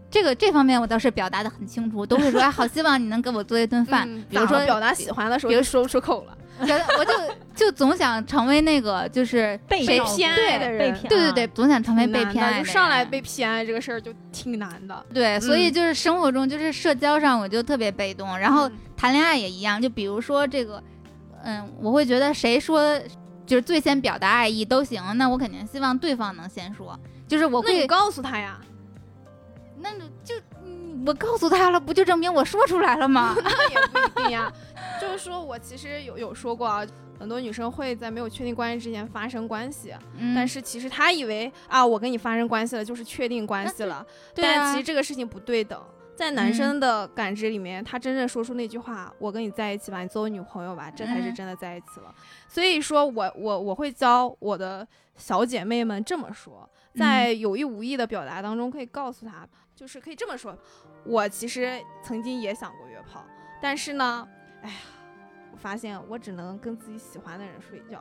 这个这方面我倒是表达的很清楚，都会说，哎，好希望你能给我做一顿饭，嗯比如说表达喜欢的时候别说不出口了，我就就总想成为那个就是被偏爱的人对对对，总想成为被偏爱的就上来被偏爱这个事儿就挺难的。对，所以嗯就是生活中就是社交上我就特别被动，然后嗯谈恋爱也一样，就比如说这个，嗯，我会觉得谁说就是最先表达爱意都行，那我肯定希望对方能先说，就是我会，那你告诉他呀，那就嗯我告诉他了，不就证明我说出来了吗？那也不一定呀。就是说我其实有有说过啊，很多女生会在没有确定关系之前发生关系，嗯但是其实她以为啊，我跟你发生关系了就是确定关系了，对啊但其实这个事情不对等。在男生的感知里面，他真正说出那句话“我跟你在一起吧，你做我女朋友吧”，这才是嗯真的在一起了。所以说我我我会教我的小姐妹们这么说，在有意无意的表达当中，可以告诉她，就是可以这么说：我其实曾经也想过约炮，但是呢，哎呀，我发现我只能跟自己喜欢的人睡觉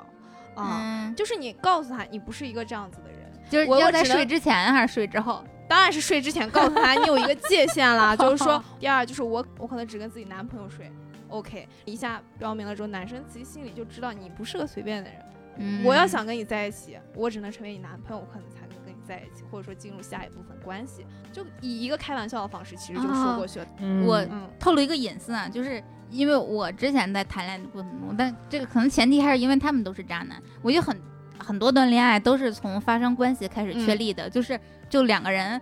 啊。嗯，就是你告诉他，你不是一个这样子的人。就是要在我我只能睡之前还是睡之后？当然是睡之前告诉他，你有一个界限啦。就是说，第二就是我，我可能只跟自己男朋友睡。OK，一下标明了之后，男生其实心里就知道你不是个随便的人。嗯，我要想跟你在一起，我只能成为你男朋友，我可能才能跟你在一起，或者说进入下一部分关系。就以一个开玩笑的方式，其实就说过去了。嗯我嗯，透露一个隐私啊，就是因为我之前在谈恋爱的过程中，但这个可能前提还是因为他们都是渣男，我就很很多段恋爱都是从发生关系开始确立的，就是就两个人，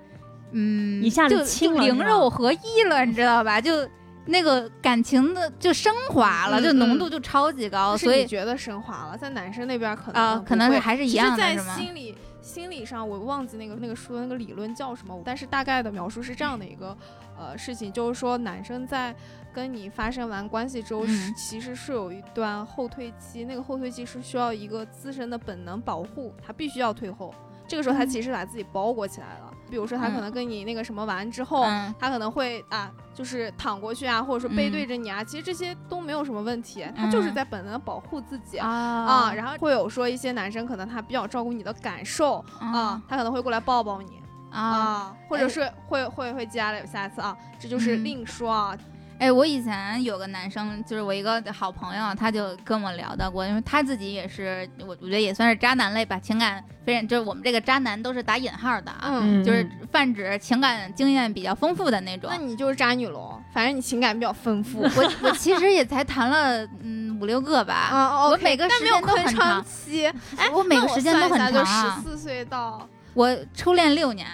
嗯，一下子就就灵肉合一了，你知道吧？就那个感情的就升华了，嗯就浓度就超级高，所以你觉得升华了，在男生那边可能可能是还是一样的，其实在？心理心理上，我忘记那个那个书的那个理论叫什么，但是大概的描述是这样的一个呃事情，就是说男生在跟你发生完关系之后，是嗯其实是有一段后退期，那个后退期是需要一个自身的本能保护，他必须要退后。这个时候他嗯其实把自己包裹起来了，比如说他可嗯能跟你那个什么完之后，嗯他可能会啊，就是躺过去啊，或者说背嗯对着你啊，其实这些都没有什么问题，他就是嗯在本能的保护自己。啊啊，然后会有说一些男生可能他比较照顾你的感受啊，他可能会过来抱抱你啊。啊，或者哎是会会会接下来有下一次啊，这就是嗯另说啊。哎，我以前有个男生，就是我一个好朋友，他就跟我聊到过，因为他自己也是，我我觉得也算是渣男类吧，情感非常，就是我们这个渣男都是打引号的啊，嗯，就是泛指情感经验比较丰富的那种那。你就是渣女喽，反正你情感比较丰富。我我其实也才谈了嗯五六个吧，啊，我每个时间都很长，期。哎，我每个时间都很长十四岁到我初恋六年，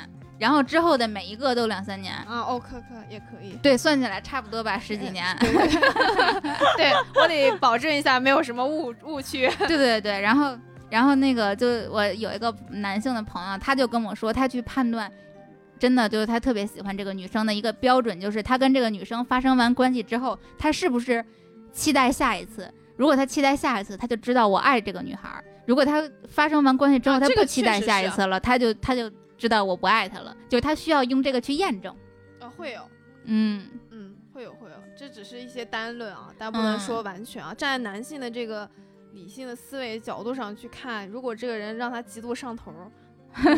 然后之后的每一个都两三年。啊，哦，可可也可以。对，算起来差不多吧，十几年。对对，我得保证一下没有什么误误区。对对对，然后然后那个就我有一个男性的朋友，他就跟我说，他去判断。真的就是他特别喜欢这个女生的一个标准，就是他跟这个女生发生完关系之后，他是不是期待下一次？如果他期待下一次，他就知道我爱这个女孩；如果他发生完关系之后，他不期待下一次了，他就他就知道我不爱他了。就是他需要用这个去验证。啊，会有，嗯嗯，会有会有，这只是一些单论啊，但不能说完全啊。站在男性的这个理性的思维角度上去看，如果这个人让他极度上头，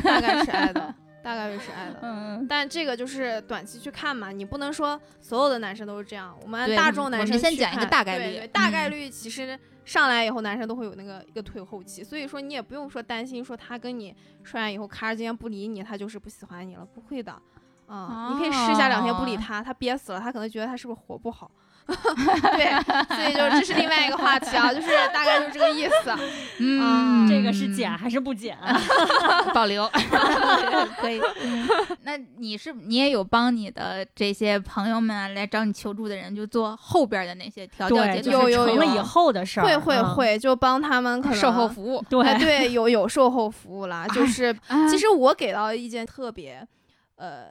大概是爱的。大概率是爱的，嗯，但这个就是短期去看嘛，你不能说所有的男生都是这样。我们按大众男生先讲一个大概率，大概率其实上来以后，男生都会有那个一个退后期，所以说你也不用说担心说他跟你说完以后，卡尔今天不理你，他就是不喜欢你了，不会的，啊，你可以试一下两天不理他，他憋死了，他可能觉得他是不是活不好。对，所以就这是另外一个话题啊，就是大概就是这个意思。嗯，这个是减还是不减？保留，可以。那你是你也有帮你的这些朋友们来找你求助的人，就做后边的那些调教解有有成了以后的事儿，会会会，就帮他们可能售后服务。对对，有有售后服务啦。就是其实我给到的意见特别，呃，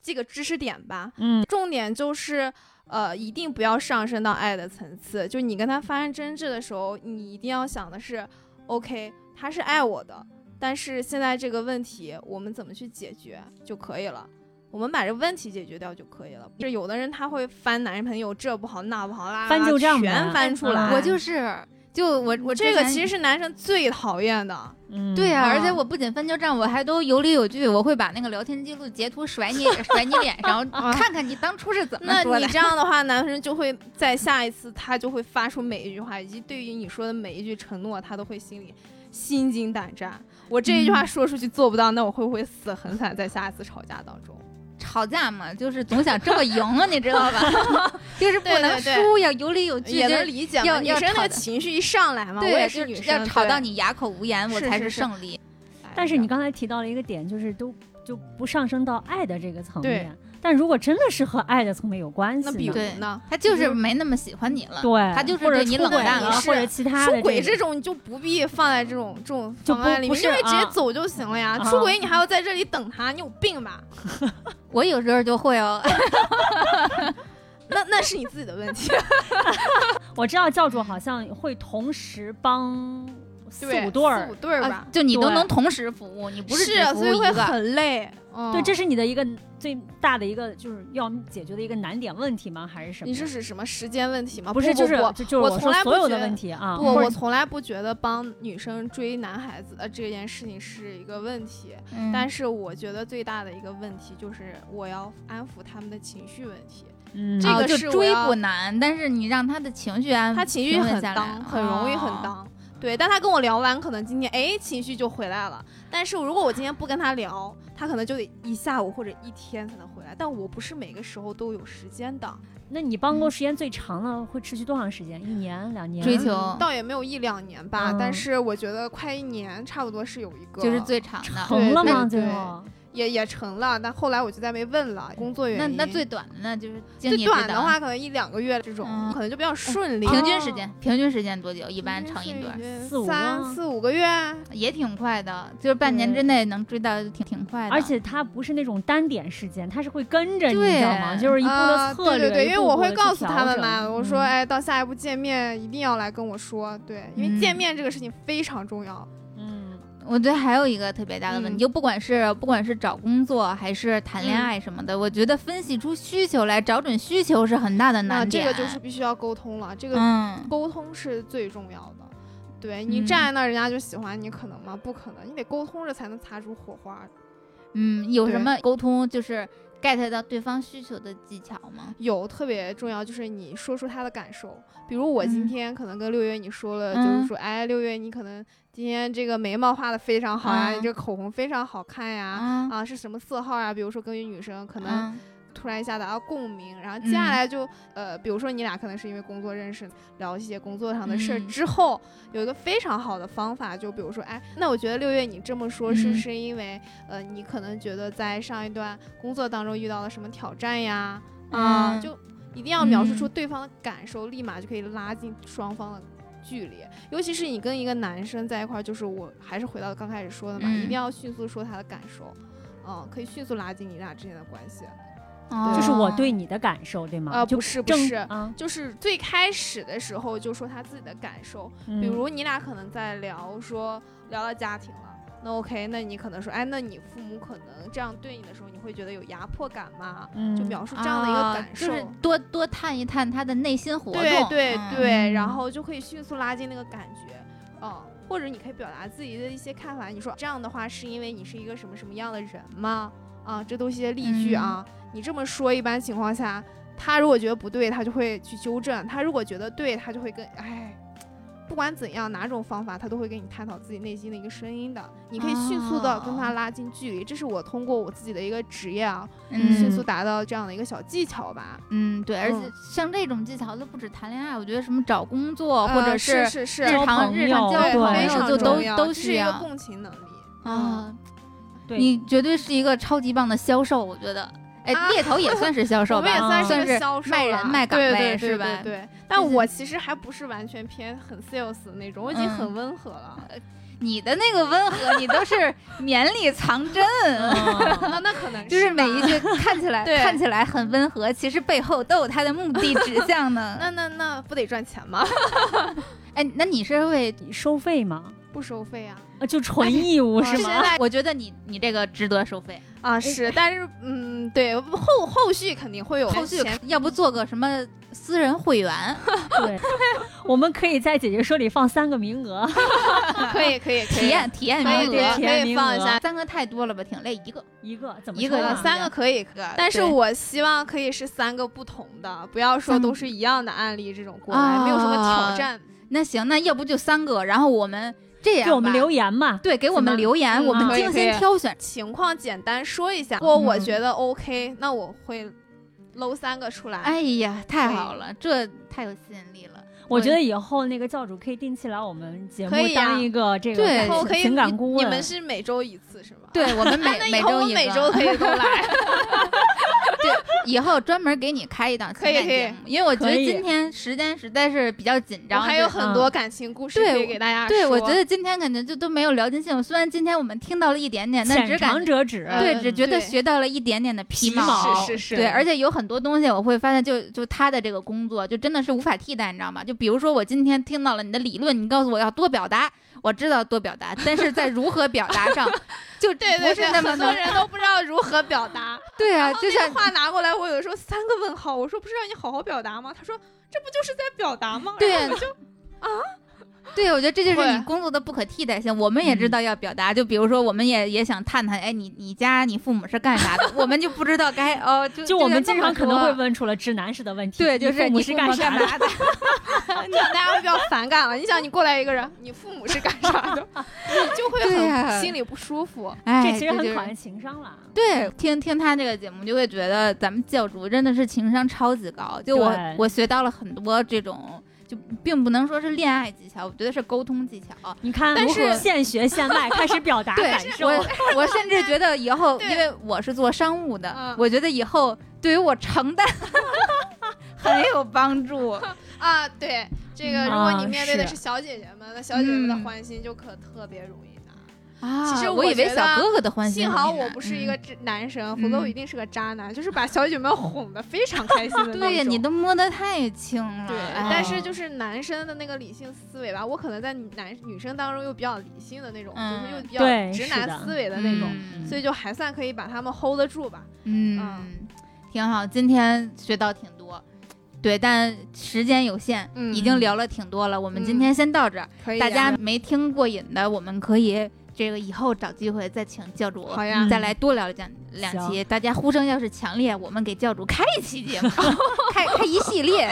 这个知识点吧。嗯，重点就是。呃，一定不要上升到爱的层次。就你跟他发生争执的时候，你一定要想的是，OK，他是爱我的，但是现在这个问题我们怎么去解决就可以了。我们把这个问题解决掉就可以了。就有的人他会翻男人朋友，这不好那不好啦，翻旧账全翻出来。我就是。就我我这个其实是男生最讨厌的，对呀，而且我不仅翻旧账，我还都有理有据，我会把那个聊天记录截图甩你 甩你脸上，看看你当初是怎么说的。那你这样的话，男生就会在下一次他就会发出每一句话，以及对于你说的每一句承诺，他都会心里心惊胆战。我这一句话说出去做不到，那我会不会死很惨，在下一次吵架当中？吵架嘛，就是总想这么赢啊，你知道吧？就是不能输，要有理有据。也能理解，要女生的情绪一上来嘛，我也是女生，要吵到你哑口无言，我才是胜利。但是你刚才提到了一个点，就是都就不上升到爱的这个层面。但如果真的是和爱的层面有关系，那比如呢？他就是没那么喜欢你了，对，他就是对你冷淡了，或者其他的出轨这种，你就不必放在这种这种方案里面，因为直接走就行了呀。出轨你还要在这里等他，你有病吧？我有时候就会哦，那那是你自己的问题。我知道教主好像会同时帮。四五对儿，四五对儿吧，就你都能同时服务，你不是是，所以会很累。对，这是你的一个最大的一个就是要解决的一个难点问题吗？还是什么？你是指什么时间问题吗？不是，就是就我从来所有的问题啊。不，我从来不觉得帮女生追男孩子的这件事情是一个问题。但是我觉得最大的一个问题就是我要安抚他们的情绪问题。嗯，这个是追不难，但是你让他的情绪安，他情绪很当，很容易很当。对，但他跟我聊完，可能今天哎情绪就回来了。但是如果我今天不跟他聊，他可能就得一下午或者一天才能回来。但我不是每个时候都有时间的。那你帮过时间最长的会持续多长时间？一年、两年？追求倒也没有一两年吧，但是我觉得快一年差不多是有一个，就是最长的。成了吗？最后？也也成了，但后来我就再没问了，工作原因。那那最短的呢？就是最短的话，可能一两个月这种，可能就比较顺利。平均时间，平均时间多久？一般成一对？四五三四五个月也挺快的，就是半年之内能追到，挺挺快的。而且他不是那种单点事件，他是会跟着，你知道吗？就是一步的策略。对对对，因为我会告诉他们嘛，我说，哎，到下一步见面一定要来跟我说，对，因为见面这个事情非常重要。我觉得还有一个特别大的问题，就不管是不管是找工作还是谈恋爱什么的，我觉得分析出需求来，找准需求是很大的难点。这个就是必须要沟通了，这个沟通是最重要的。对你站在那，人家就喜欢你，可能吗？不可能，你得沟通着才能擦出火花。嗯，有什么沟通就是 get 到对方需求的技巧吗？有，特别重要，就是你说出他的感受。比如我今天可能跟六月你说了，就是说，哎，六月你可能。今天这个眉毛画的非常好呀，你这个口红非常好看呀，啊，是什么色号呀？比如说，根据女生可能突然一下达到共鸣，然后接下来就呃，比如说你俩可能是因为工作认识，聊一些工作上的事儿之后，有一个非常好的方法，就比如说，哎，那我觉得六月你这么说是是因为呃，你可能觉得在上一段工作当中遇到了什么挑战呀？啊，就一定要描述出对方的感受，立马就可以拉近双方的距离。尤其是你跟一个男生在一块儿，就是我还是回到刚开始说的嘛，一定要迅速说他的感受，嗯，可以迅速拉近你俩之间的关系。就是我对你的感受，对吗？啊，不是不是，就是最开始的时候就说他自己的感受，比如你俩可能在聊说聊到家庭了。那 OK，那你可能说，哎，那你父母可能这样对你的时候，你会觉得有压迫感吗？就描述这样的一个感受，就是多多探一探他的内心活动，对对对，然后就可以迅速拉近那个感觉，嗯，或者你可以表达自己的一些看法，你说这样的话是因为你是一个什么什么样的人吗？啊，这都是些例句啊，你这么说，一般情况下，他如果觉得不对，他就会去纠正；他如果觉得对，他就会跟，哎。不管怎样，哪种方法，他都会跟你探讨自己内心的一个声音的。你可以迅速的跟他拉近距离，这是我通过我自己的一个职业啊，迅速达到这样的一个小技巧吧。嗯，对，而且像这种技巧都不止谈恋爱，我觉得什么找工作或者是是是日常日常交朋友就都都是一个共情能力啊。你绝对是一个超级棒的销售，我觉得。哎，猎头也算是销售 吧，算是销售卖人卖岗位是吧？对，但我其实还不是完全偏很 sales 那种，我已经很温和了。你的那个温和，你都是绵里藏针。那那可能就是每一句看起来看起来很温和，其实背后都有它的目的指向呢。那那那不得赚钱吗？哎，那你是会收费吗？不收费啊。就纯义务是吗？我觉得你你这个值得收费啊，是，但是嗯，对后后续肯定会有后续，要不做个什么私人会员？对，我们可以在姐姐说里放三个名额，可以可以体验体验名额，可以放一下，三个太多了吧，挺累，一个一个怎么一个三个可以，但是我希望可以是三个不同的，不要说都是一样的案例这种过来，没有什么挑战。那行，那要不就三个，然后我们。这样，给我们留言嘛？对，给我们留言，我们精心挑选。情况简单说一下，如果我觉得 OK，那我会搂三个出来。哎呀，太好了，这太有吸引力了。我觉得以后那个教主可以定期来我们节目当一个这个情感顾问。你们是每周一次是吗？对，我们每 每周每周可以都来。对，以后专门给你开一档情感节目，因为我觉得今天时间实在是比较紧张，还有很多感情故事可以给大家。对，我觉得今天感觉就都没有聊尽兴。虽然今天我们听到了一点点，但只感者指，对，只觉得学到了一点点的皮毛。是是是。对，而且有很多东西我会发现，就就他的这个工作就真的是无法替代，你知道吗？就比如说我今天听到了你的理论，你告诉我要多表达。我知道多表达，但是在如何表达上，就对对对，很多人都不知道如何表达。对啊，就像话拿过来，我有时候三个问号，我说不是让你好好表达吗？他说这不就是在表达吗？对我，就啊。对，我觉得这就是你工作的不可替代性。我们也知道要表达，就比如说，我们也也想探探，哎，你你家你父母是干啥的？我们就不知道该哦，就就我们经常可能会问出了直男式的问题。对，就是你是干啥的？你大家会比较反感了。你想，你过来一个人，你父母是干啥的？你就会很心里不舒服。哎，这其实很考验情商了。对，听听他这个节目，就会觉得咱们教主真的是情商超级高。就我我学到了很多这种。就并不能说是恋爱技巧，我觉得是沟通技巧。你看，但是现学现卖，开始表达感受。我我甚至觉得以后，因为我是做商务的，我觉得以后对于我承担 很有帮助 啊。对这个，如果你面对的是小姐姐们，那小姐姐们的欢心就可特别容易。啊，其实我以为小哥哥的欢心。幸好我不是一个男神，否则我一定是个渣男。就是把小姐妹哄得非常开心的那种。对呀，你都摸得太轻了。对，但是就是男生的那个理性思维吧，我可能在男女生当中又比较理性的那种，就是又比较直男思维的那种，所以就还算可以把他们 hold 得住吧。嗯，挺好。今天学到挺多，对，但时间有限，已经聊了挺多了。我们今天先到这儿。大家没听过瘾的，我们可以。这个以后找机会再请教主，好呀，再来多聊讲两期，大家呼声要是强烈，我们给教主开一期节目，开开一系列。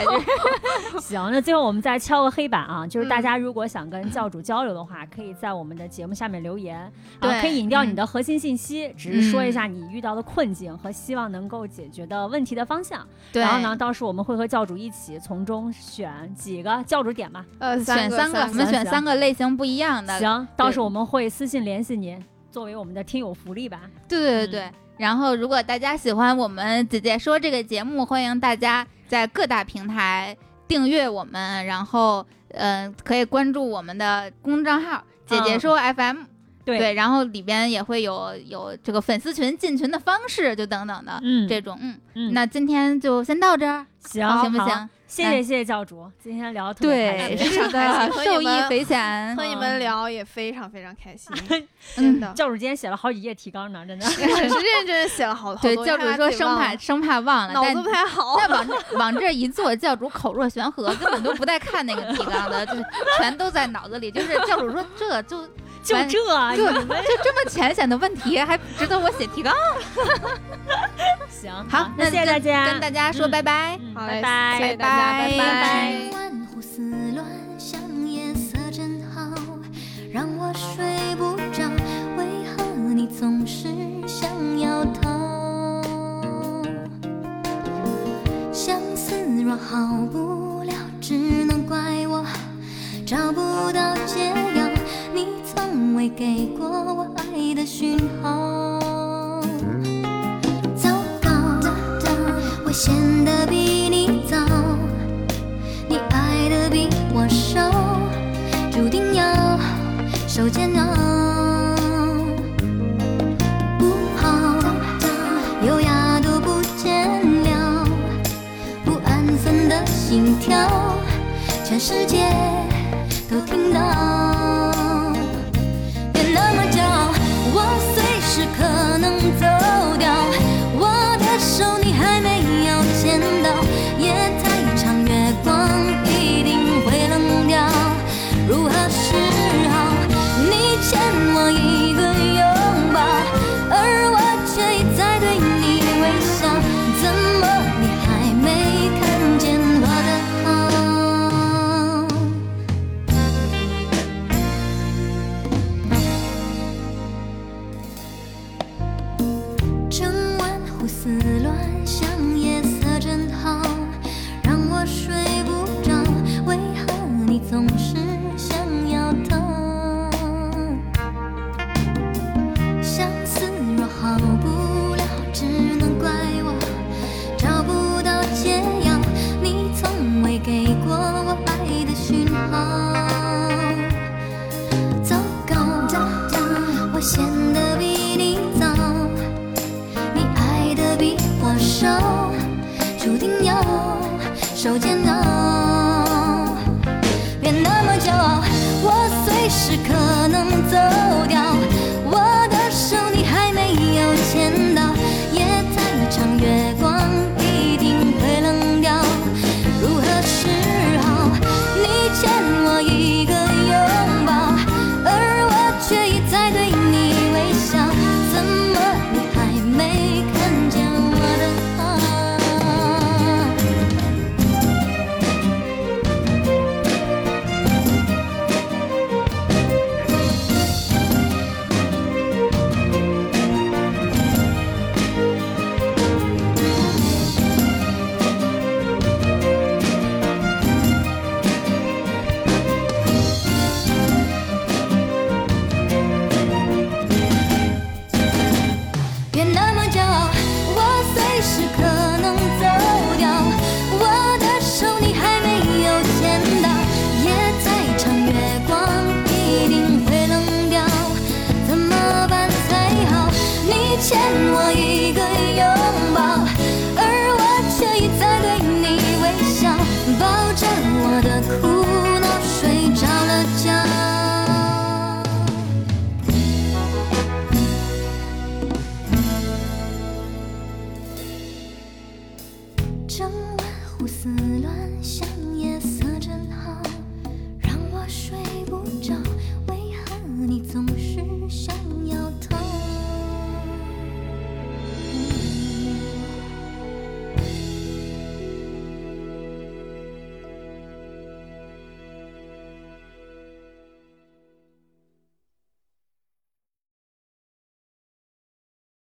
行，那最后我们再敲个黑板啊，就是大家如果想跟教主交流的话，可以在我们的节目下面留言，啊，可以引掉你的核心信息，只是说一下你遇到的困境和希望能够解决的问题的方向。对，然后呢，到时候我们会和教主一起从中选几个教主点吧，呃，选三个，我们选三个类型不一样的。行，到时候我们会私信联系您，作为我们的听友福利吧。对对对对。然后，如果大家喜欢我们姐姐说这个节目，欢迎大家在各大平台订阅我们，然后，嗯，可以关注我们的公众账号“姐姐说 FM”。对，然后里边也会有有这个粉丝群进群的方式，就等等的，嗯，这种，嗯嗯。那今天就先到这儿，行行不行？谢谢谢谢教主，今天聊的特别开心，是的，受益匪浅。和你们聊也非常非常开心，真的。教主今天写了好几页提纲呢，真的，是认真写了好多。对，教主说生怕生怕忘了，脑子不太好。那往这往这一坐，教主口若悬河，根本都不带看那个提纲的，就全都在脑子里。就是教主说这就就这，就就这么浅显的问题，还值得我写提纲？行，好，那谢谢大家，跟大家说拜拜，好，拜拜，拜拜，拜拜。让我睡不着，为何你总是想要逃？相思若好不了，只能怪我找不到解未给过我爱的讯号。糟糕，我陷得比你早，你爱的比我少，注定要。受煎熬，不好，优雅都不见了，不安分的心跳，全世界都听到。能走掉，时可